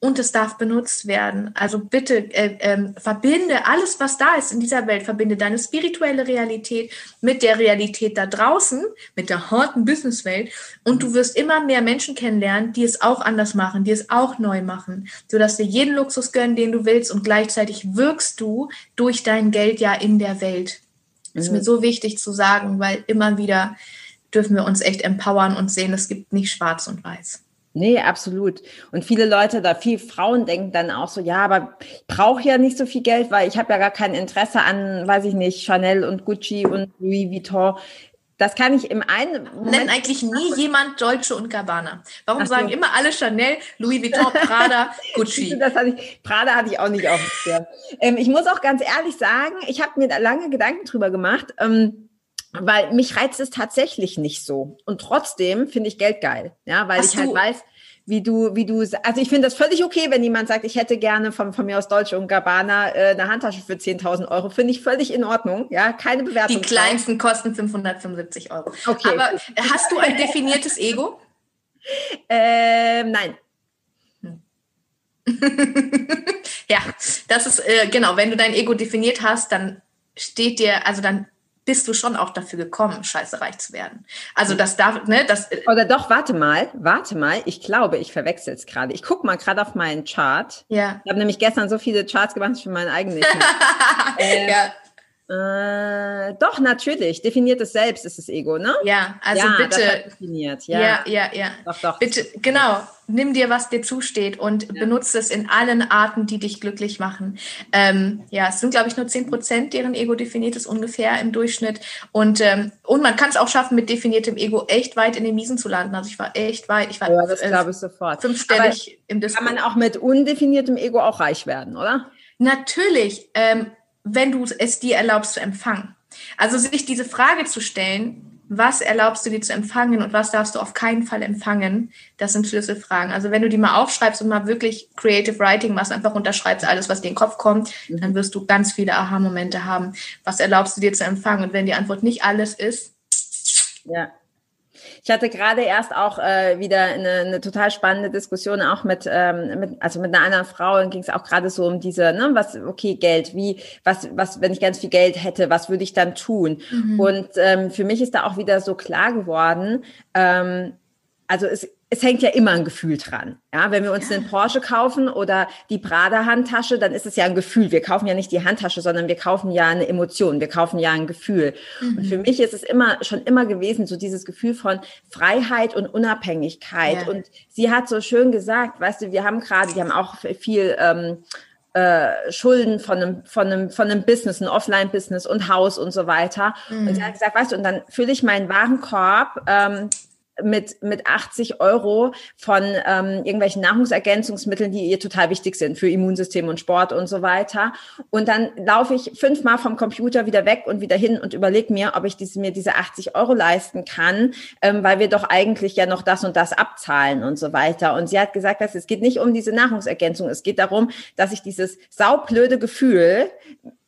und es darf benutzt werden. Also bitte äh, ähm, verbinde alles, was da ist in dieser Welt, verbinde deine spirituelle Realität mit der Realität da draußen, mit der harten Businesswelt und du wirst immer mehr Menschen kennenlernen, die es auch anders machen, die es auch neu machen, sodass dir jeden Luxus gönnen, den du willst und gleichzeitig wirkst du durch dein Geld ja in der Welt. Das ist mir mhm. so wichtig zu sagen, weil immer wieder dürfen wir uns echt empowern und sehen, es gibt nicht schwarz und weiß. Nee, absolut. Und viele Leute, da viele Frauen denken dann auch so, ja, aber ich brauche ja nicht so viel Geld, weil ich habe ja gar kein Interesse an, weiß ich nicht, Chanel und Gucci und Louis Vuitton. Das kann ich im einen Moment Nennt eigentlich nie jemand Deutsche und Gabbana. Warum Ach sagen so. immer alle Chanel, Louis Vuitton, [laughs] Prada, Gucci? das hatte ich, Prada hatte ich auch nicht auf dem ähm, Ich muss auch ganz ehrlich sagen, ich habe mir da lange Gedanken drüber gemacht. Ähm, weil mich reizt es tatsächlich nicht so. Und trotzdem finde ich Geld geil, ja, weil Hast ich halt weiß, wie du, wie du, also ich finde das völlig okay, wenn jemand sagt, ich hätte gerne von, von mir aus Deutsche und Gabbana äh, eine Handtasche für 10.000 Euro, finde ich völlig in Ordnung, ja, keine Bewertung. Die kleinsten kosten 575 Euro. Okay. Aber hast du ein definiertes Ego? [laughs] Ähm, nein. Hm. [laughs] ja, das ist, äh, genau, wenn du dein Ego definiert hast, dann steht dir, also dann bist du schon auch dafür gekommen, scheiße reich zu werden. Also das darf, ne, das. Äh, Oder doch, warte mal, warte mal. Ich glaube, ich verwechsel es gerade. Ich gucke mal gerade auf meinen Chart. Ja. Ich habe nämlich gestern so viele Charts gemacht für meinen eigenen. äh, [laughs] ja. Äh, doch, natürlich. Definiert es selbst ist das Ego, ne? Ja, also ja, bitte. definiert. Ja. ja, ja, ja. Doch, doch. Bitte, genau. Nimm dir, was dir zusteht und ja. benutze es in allen Arten, die dich glücklich machen. Ähm, ja, es sind, glaube ich, nur 10 Prozent, deren Ego definiert ist, ungefähr im Durchschnitt. Und, ähm, und man kann es auch schaffen, mit definiertem Ego echt weit in den Miesen zu landen. Also ich war echt weit. Ich war ja, das glaube ich sofort. Fünfstellig Aber im Disco. Kann man auch mit undefiniertem Ego auch reich werden, oder? Natürlich. Ähm, wenn du es dir erlaubst zu empfangen. Also sich diese Frage zu stellen, was erlaubst du dir zu empfangen und was darfst du auf keinen Fall empfangen? Das sind Schlüsselfragen. Also wenn du die mal aufschreibst und mal wirklich Creative Writing machst, einfach unterschreibst alles, was dir in den Kopf kommt, mhm. dann wirst du ganz viele Aha-Momente haben. Was erlaubst du dir zu empfangen? Und wenn die Antwort nicht alles ist, ja. Ich hatte gerade erst auch äh, wieder eine, eine total spannende Diskussion auch mit, ähm, mit also mit einer anderen Frau. Dann ging es auch gerade so um diese, ne, was, okay, Geld, wie, was, was, wenn ich ganz viel Geld hätte, was würde ich dann tun? Mhm. Und ähm, für mich ist da auch wieder so klar geworden, ähm, also es es hängt ja immer ein Gefühl dran. Ja, wenn wir uns den Porsche kaufen oder die Prada Handtasche, dann ist es ja ein Gefühl. Wir kaufen ja nicht die Handtasche, sondern wir kaufen ja eine Emotion. Wir kaufen ja ein Gefühl. Mhm. Und für mich ist es immer, schon immer gewesen, so dieses Gefühl von Freiheit und Unabhängigkeit. Ja. Und sie hat so schön gesagt, weißt du, wir haben gerade, wir haben auch viel, ähm, äh, Schulden von einem, von einem, von einem Business, ein Offline-Business und Haus und so weiter. Mhm. Und sie hat gesagt, weißt du, und dann fülle ich meinen Warenkorb ähm, mit, mit 80 Euro von ähm, irgendwelchen Nahrungsergänzungsmitteln, die ihr total wichtig sind für Immunsystem und Sport und so weiter. Und dann laufe ich fünfmal vom Computer wieder weg und wieder hin und überlege mir, ob ich diese, mir diese 80 Euro leisten kann, ähm, weil wir doch eigentlich ja noch das und das abzahlen und so weiter. Und sie hat gesagt, dass es geht nicht um diese Nahrungsergänzung, es geht darum, dass ich dieses saublöde Gefühl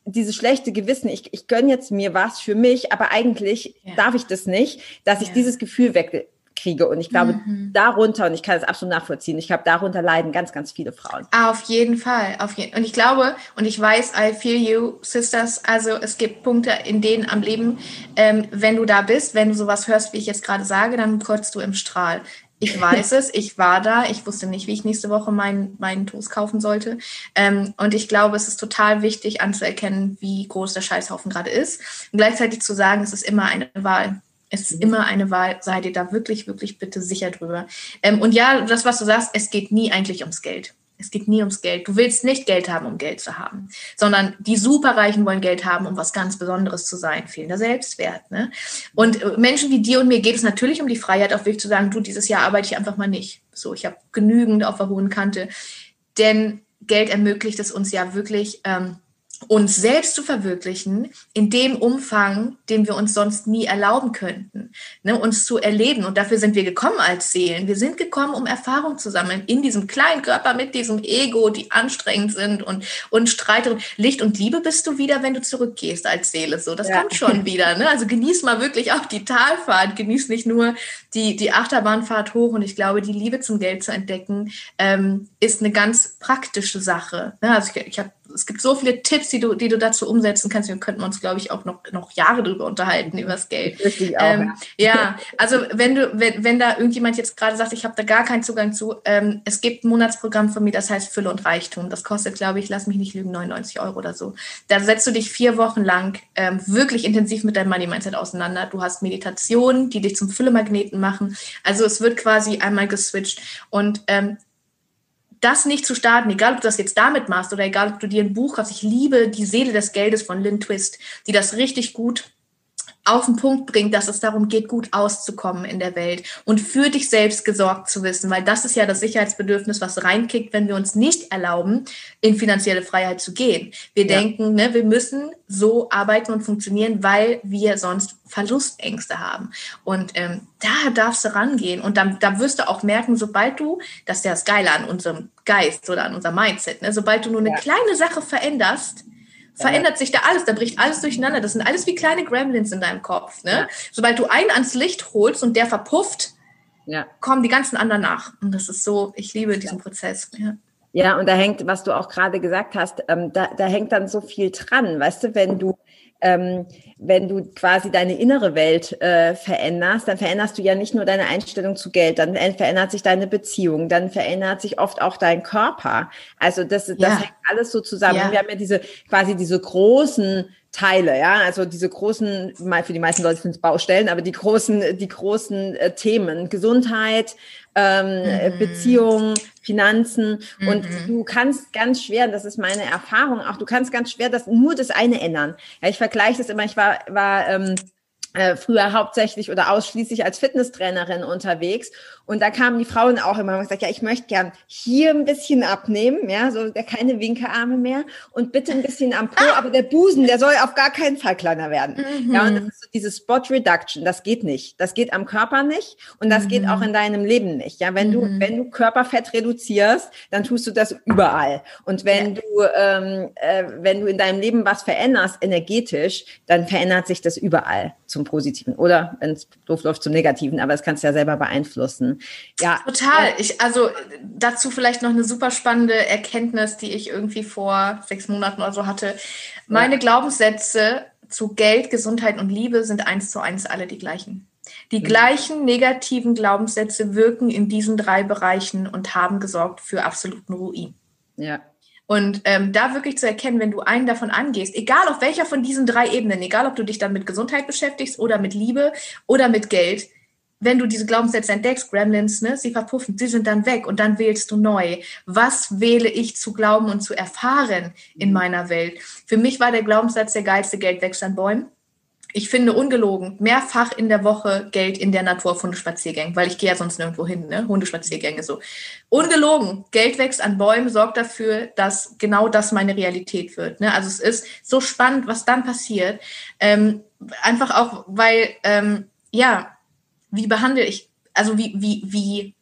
dieses schlechte Gewissen, ich, ich gönne jetzt mir was für mich, aber eigentlich ja. darf ich das nicht, dass ich ja. dieses Gefühl weg, kriege. Und ich glaube, mhm. darunter, und ich kann das absolut nachvollziehen, ich glaube, darunter leiden ganz, ganz viele Frauen. Auf jeden Fall. Auf je und ich glaube, und ich weiß, I feel you, Sisters, also es gibt Punkte, in denen am Leben, ähm, wenn du da bist, wenn du sowas hörst, wie ich jetzt gerade sage, dann kotzt du im Strahl. Ich [laughs] weiß es, ich war da, ich wusste nicht, wie ich nächste Woche meinen, meinen Toast kaufen sollte. Ähm, und ich glaube, es ist total wichtig anzuerkennen, wie groß der Scheißhaufen gerade ist. Und gleichzeitig zu sagen, es ist immer eine Wahl. Es ist immer eine Wahl, sei dir da wirklich, wirklich bitte sicher drüber. Ähm, und ja, das, was du sagst, es geht nie eigentlich ums Geld. Es geht nie ums Geld. Du willst nicht Geld haben, um Geld zu haben, sondern die Superreichen wollen Geld haben, um was ganz Besonderes zu sein. Fehlender Selbstwert. Ne? Und äh, Menschen wie dir und mir geht es natürlich um die Freiheit, auf Weg zu sagen, du, dieses Jahr arbeite ich einfach mal nicht. So, ich habe genügend auf der hohen Kante. Denn Geld ermöglicht es uns ja wirklich, ähm, uns selbst zu verwirklichen in dem Umfang, den wir uns sonst nie erlauben könnten, ne, uns zu erleben. Und dafür sind wir gekommen als Seelen. Wir sind gekommen, um Erfahrung zu sammeln in diesem kleinen Körper mit diesem Ego, die anstrengend sind und, und Streit und Licht und Liebe bist du wieder, wenn du zurückgehst als Seele. So, das ja. kommt schon wieder. Ne? Also genieß mal wirklich auch die Talfahrt, genieß nicht nur die, die Achterbahnfahrt hoch. Und ich glaube, die Liebe zum Geld zu entdecken, ähm, ist eine ganz praktische Sache. Ne? Also ich, ich habe es gibt so viele Tipps, die du, die du dazu umsetzen kannst. Wir könnten uns, glaube ich, auch noch, noch Jahre drüber unterhalten, über das Geld. Richtig auch, ähm, ja. ja. also wenn du, wenn, wenn da irgendjemand jetzt gerade sagt, ich habe da gar keinen Zugang zu, ähm, es gibt ein Monatsprogramm von mir, das heißt Fülle und Reichtum. Das kostet, glaube ich, lass mich nicht lügen, 99 Euro oder so. Da setzt du dich vier Wochen lang ähm, wirklich intensiv mit deinem Money-Mindset auseinander. Du hast Meditationen, die dich zum Füllemagneten machen. Also es wird quasi einmal geswitcht. Und ähm, das nicht zu starten, egal ob du das jetzt damit machst oder egal ob du dir ein Buch hast. Ich liebe die Seele des Geldes von Lynn Twist, die das richtig gut auf den Punkt bringt, dass es darum geht, gut auszukommen in der Welt und für dich selbst gesorgt zu wissen, weil das ist ja das Sicherheitsbedürfnis, was reinkickt, wenn wir uns nicht erlauben, in finanzielle Freiheit zu gehen. Wir ja. denken, ne, wir müssen so arbeiten und funktionieren, weil wir sonst Verlustängste haben. Und ähm, da darfst du rangehen und dann, da wirst du auch merken, sobald du, das ist ja das Geile an unserem Geist oder an unserem Mindset, ne, sobald du nur eine ja. kleine Sache veränderst, verändert sich da alles, da bricht alles durcheinander. Das sind alles wie kleine Gremlins in deinem Kopf. Ne? Sobald du einen ans Licht holst und der verpufft, ja. kommen die ganzen anderen nach. Und das ist so, ich liebe diesen Prozess. Ja. Ja, und da hängt, was du auch gerade gesagt hast, ähm, da, da hängt dann so viel dran. Weißt du, wenn du ähm, wenn du quasi deine innere Welt äh, veränderst, dann veränderst du ja nicht nur deine Einstellung zu Geld, dann verändert sich deine Beziehung, dann verändert sich oft auch dein Körper. Also das, das ja. hängt alles so zusammen. Ja. Wir haben ja diese quasi diese großen Teile, ja, also diese großen, mal für die meisten Leute sind es Baustellen, aber die großen, die großen äh, Themen, Gesundheit, ähm, mhm. Beziehungen, Finanzen mhm. und du kannst ganz schwer, das ist meine Erfahrung auch, du kannst ganz schwer das nur das eine ändern. Ja, ich vergleiche das immer, ich war, war ähm, äh, früher hauptsächlich oder ausschließlich als Fitnesstrainerin unterwegs. Und da kamen die Frauen auch immer und gesagt, ja, ich möchte gern hier ein bisschen abnehmen, ja, so keine Winkearme mehr und bitte ein bisschen am Po, aber der Busen, der soll auf gar keinen Fall kleiner werden. Mhm. Ja, und das ist so diese Spot Reduction, das geht nicht. Das geht am Körper nicht und das mhm. geht auch in deinem Leben nicht. Ja, wenn du, mhm. wenn du Körperfett reduzierst, dann tust du das überall. Und wenn ja. du, ähm, äh, wenn du in deinem Leben was veränderst, energetisch, dann verändert sich das überall zum Positiven oder wenn es doof läuft zum Negativen, aber das kannst du ja selber beeinflussen. Ja. Total. Ich, also dazu vielleicht noch eine super spannende Erkenntnis, die ich irgendwie vor sechs Monaten oder so hatte. Meine ja. Glaubenssätze zu Geld, Gesundheit und Liebe sind eins zu eins alle die gleichen. Die mhm. gleichen negativen Glaubenssätze wirken in diesen drei Bereichen und haben gesorgt für absoluten Ruin. Ja, und ähm, da wirklich zu erkennen, wenn du einen davon angehst, egal auf welcher von diesen drei Ebenen, egal ob du dich dann mit Gesundheit beschäftigst oder mit Liebe oder mit Geld, wenn du diese Glaubenssätze entdeckst, Gremlins, ne, sie verpuffen, sie sind dann weg und dann wählst du neu. Was wähle ich zu glauben und zu erfahren in meiner Welt? Für mich war der Glaubenssatz, der geilste Geld wächst an Bäumen ich finde ungelogen, mehrfach in der Woche Geld in der Natur auf Hundespaziergängen, weil ich gehe ja sonst nirgendwo hin, ne? Hundespaziergänge so. Ungelogen, Geld wächst an Bäumen, sorgt dafür, dass genau das meine Realität wird. Ne? Also es ist so spannend, was dann passiert. Ähm, einfach auch, weil, ähm, ja, wie behandle ich, also wie, wie, wie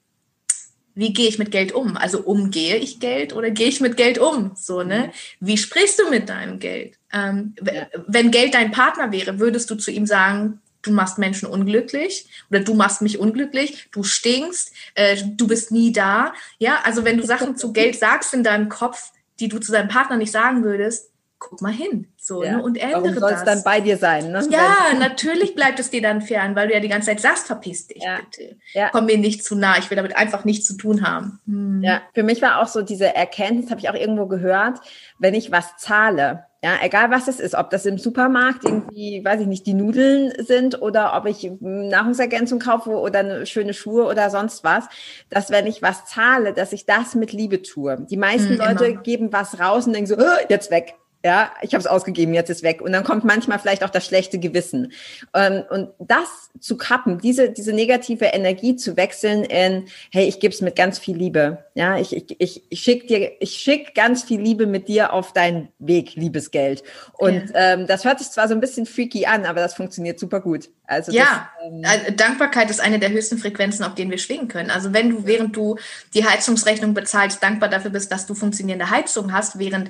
wie gehe ich mit Geld um? Also umgehe ich Geld oder gehe ich mit Geld um? So, ne? Mhm. Wie sprichst du mit deinem Geld? Ähm, ja. Wenn Geld dein Partner wäre, würdest du zu ihm sagen, du machst Menschen unglücklich oder du machst mich unglücklich, du stinkst, äh, du bist nie da. Ja, also wenn du Sachen zu Geld [laughs] sagst in deinem Kopf, die du zu deinem Partner nicht sagen würdest, guck mal hin. So, ja. ne? Und ändere Warum soll es dann bei dir sein? Ne? Ja, [laughs] natürlich bleibt es dir dann fern, weil du ja die ganze Zeit sagst, verpiss dich ja. bitte. Ja. Komm mir nicht zu nah, ich will damit einfach nichts zu tun haben. Hm. Ja, für mich war auch so diese Erkenntnis, habe ich auch irgendwo gehört, wenn ich was zahle, ja, egal was es ist, ob das im Supermarkt irgendwie, weiß ich nicht, die Nudeln sind oder ob ich Nahrungsergänzung kaufe oder eine schöne Schuhe oder sonst was, dass wenn ich was zahle, dass ich das mit Liebe tue. Die meisten mhm, Leute immer. geben was raus und denken so, jetzt weg. Ja, ich habe es ausgegeben, jetzt ist weg. Und dann kommt manchmal vielleicht auch das schlechte Gewissen. Ähm, und das zu kappen, diese, diese negative Energie zu wechseln in, hey, ich gebe es mit ganz viel Liebe. Ja, ich, ich, ich, ich schicke dir, ich schick ganz viel Liebe mit dir auf deinen Weg, Liebesgeld. Und ja. ähm, das hört sich zwar so ein bisschen freaky an, aber das funktioniert super gut. Also ja, das, ähm, äh, Dankbarkeit ist eine der höchsten Frequenzen, auf denen wir schwingen können. Also wenn du, während du die Heizungsrechnung bezahlst, dankbar dafür bist, dass du funktionierende Heizung hast, während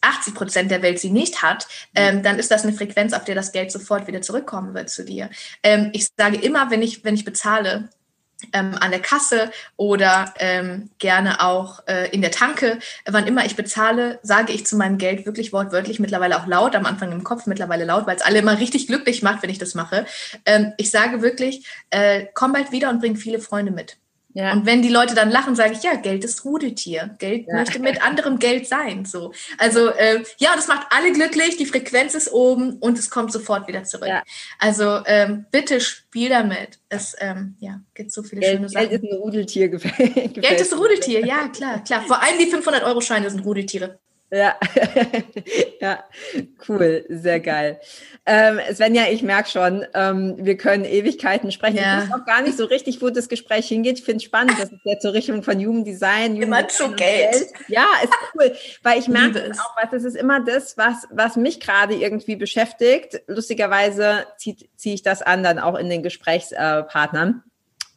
80 Prozent der Welt sie nicht hat, ähm, dann ist das eine Frequenz, auf der das Geld sofort wieder zurückkommen wird zu dir. Ähm, ich sage immer, wenn ich, wenn ich bezahle, ähm, an der Kasse oder ähm, gerne auch äh, in der Tanke. Wann immer ich bezahle, sage ich zu meinem Geld wirklich wortwörtlich, mittlerweile auch laut, am Anfang im Kopf, mittlerweile laut, weil es alle immer richtig glücklich macht, wenn ich das mache. Ähm, ich sage wirklich, äh, komm bald wieder und bring viele Freunde mit. Ja. Und wenn die Leute dann lachen, sage ich, ja, Geld ist Rudeltier. Geld ja. möchte mit anderem Geld sein. So. Also äh, ja, das macht alle glücklich, die Frequenz ist oben und es kommt sofort wieder zurück. Ja. Also ähm, bitte spiel damit. Es ähm, ja, gibt so viele Geld, schöne Sachen. [laughs] Geld ist ein Rudeltier. Geld ist ein Rudeltier, ja, klar, klar. Vor allem die 500-Euro-Scheine sind Rudeltiere. Ja, [laughs] ja, cool, sehr geil. Ähm, Svenja, ich merke schon, ähm, wir können Ewigkeiten sprechen. Ja. Ich weiß auch gar nicht so richtig, wo das Gespräch hingeht. Ich finde es spannend, dass es jetzt zur Richtung von Jugenddesign, Immer zu Geld. Geld. Ja, ist cool, weil ich merke auch, was es ist immer das, was, was mich gerade irgendwie beschäftigt. Lustigerweise ziehe zieh ich das an dann auch in den Gesprächspartnern.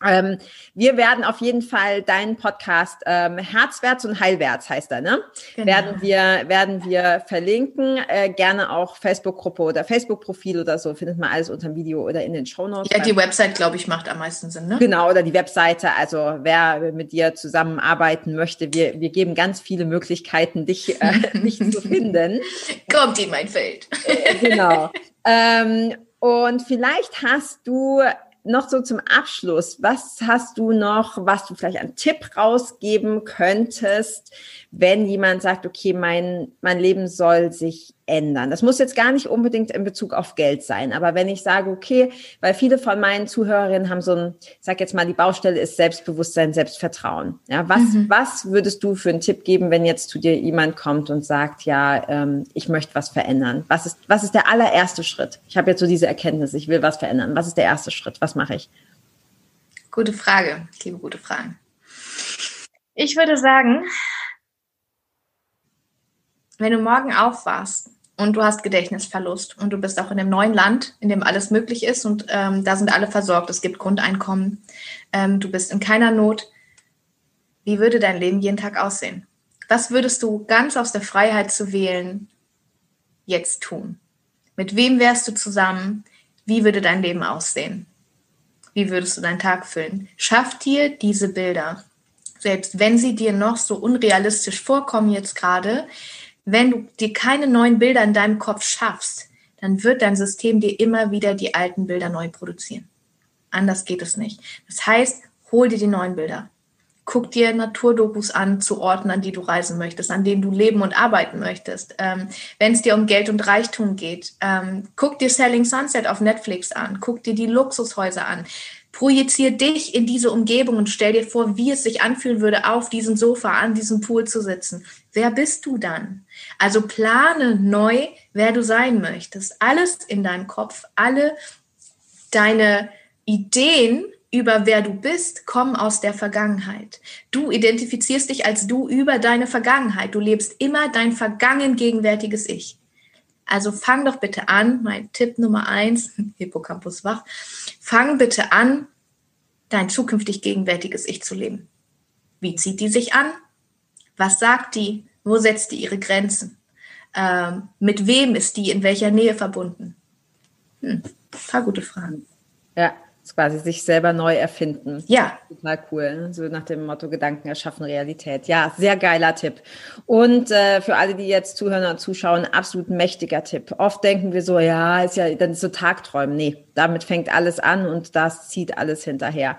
Ähm, wir werden auf jeden Fall deinen Podcast ähm, Herzwärts und Heilwärts heißt er, ne? Genau. Werden wir werden wir verlinken, äh, gerne auch Facebook-Gruppe oder Facebook-Profil oder so findet man alles unter dem Video oder in den Show Notes. Ja, die Website glaube ich macht am meisten Sinn, ne? Genau oder die Webseite. Also wer mit dir zusammenarbeiten möchte, wir wir geben ganz viele Möglichkeiten, dich äh, [laughs] dich zu finden. Kommt in mein Feld. Äh, genau. [laughs] Ähm, und vielleicht hast du noch so zum Abschluss, was hast du noch, was du vielleicht einen Tipp rausgeben könntest, wenn jemand sagt, okay, mein, mein Leben soll sich ändern? Das muss jetzt gar nicht unbedingt in Bezug auf Geld sein, aber wenn ich sage, okay, weil viele von meinen Zuhörerinnen haben so ein, ich sag jetzt mal, die Baustelle ist Selbstbewusstsein, Selbstvertrauen. Ja, was, mhm. was würdest du für einen Tipp geben, wenn jetzt zu dir jemand kommt und sagt, ja, ähm, ich möchte was verändern? Was ist, was ist der allererste Schritt? Ich habe jetzt so diese Erkenntnis, ich will was verändern. Was ist der erste Schritt? Was mache ich? Gute Frage. Ich liebe gute Fragen. Ich würde sagen, wenn du morgen aufwachst und du hast Gedächtnisverlust und du bist auch in einem neuen Land, in dem alles möglich ist und ähm, da sind alle versorgt, es gibt Grundeinkommen, ähm, du bist in keiner Not, wie würde dein Leben jeden Tag aussehen? Was würdest du ganz aus der Freiheit zu wählen jetzt tun? Mit wem wärst du zusammen? Wie würde dein Leben aussehen? Wie würdest du deinen Tag füllen? Schaff dir diese Bilder, selbst wenn sie dir noch so unrealistisch vorkommen jetzt gerade, wenn du dir keine neuen Bilder in deinem Kopf schaffst, dann wird dein System dir immer wieder die alten Bilder neu produzieren. Anders geht es nicht. Das heißt, hol dir die neuen Bilder. Guck dir Naturdokus an zu Orten, an die du reisen möchtest, an denen du leben und arbeiten möchtest. Ähm, Wenn es dir um Geld und Reichtum geht, ähm, guck dir Selling Sunset auf Netflix an, guck dir die Luxushäuser an. Projizier dich in diese Umgebung und stell dir vor, wie es sich anfühlen würde, auf diesem Sofa, an diesem Pool zu sitzen. Wer bist du dann? Also plane neu, wer du sein möchtest. Alles in deinem Kopf, alle deine Ideen über wer du bist, kommen aus der Vergangenheit. Du identifizierst dich als du über deine Vergangenheit. Du lebst immer dein vergangen gegenwärtiges Ich. Also fang doch bitte an, mein Tipp Nummer eins, [laughs] Hippocampus wach, fang bitte an, dein zukünftig gegenwärtiges Ich zu leben. Wie zieht die sich an? Was sagt die? Wo setzt die ihre Grenzen? Ähm, mit wem ist die in welcher Nähe verbunden? Hm, paar gute Fragen. Ja, quasi sich selber neu erfinden. Ja. Total cool. So nach dem Motto Gedanken erschaffen Realität. Ja, sehr geiler Tipp. Und äh, für alle, die jetzt zuhören und zuschauen, absolut mächtiger Tipp. Oft denken wir so, ja, ist ja dann ist so Tagträumen. Nee, damit fängt alles an und das zieht alles hinterher.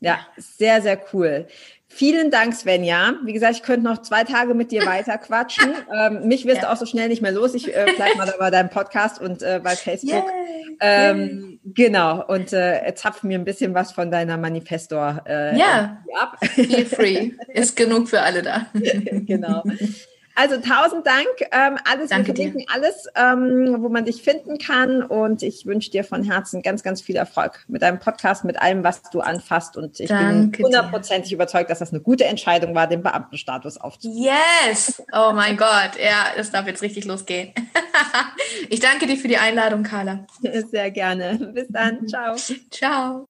Ja, sehr, sehr cool. Vielen Dank, Svenja. Wie gesagt, ich könnte noch zwei Tage mit dir [laughs] weiter quatschen. ähm, mich wirst ja. du auch so schnell nicht mehr los. Ich äh, bleib mal bei deinem Podcast und äh, bei Facebook. Ähm, genau. Und äh, zapf mir ein bisschen was von deiner Manifestor äh, ja. ab. Feel free. [laughs] Ist genug für alle da. [laughs] genau. Also tausend Dank. Ähm, alles, Danke wir verlinken dir. alles, ähm, wo man dich finden kann. Und ich wünsche dir von Herzen ganz, ganz viel Erfolg mit deinem Podcast, mit allem, was du anfasst. Und ich Danke bin hundertprozentig überzeugt, dass das eine gute Entscheidung war, den Beamtenstatus aufzunehmen. Yes! Oh mein Gott. Ja, es darf jetzt richtig losgehen. [laughs] ich danke dir für die Einladung, Carla. Sehr gerne. Bis dann. Ciao. Ciao.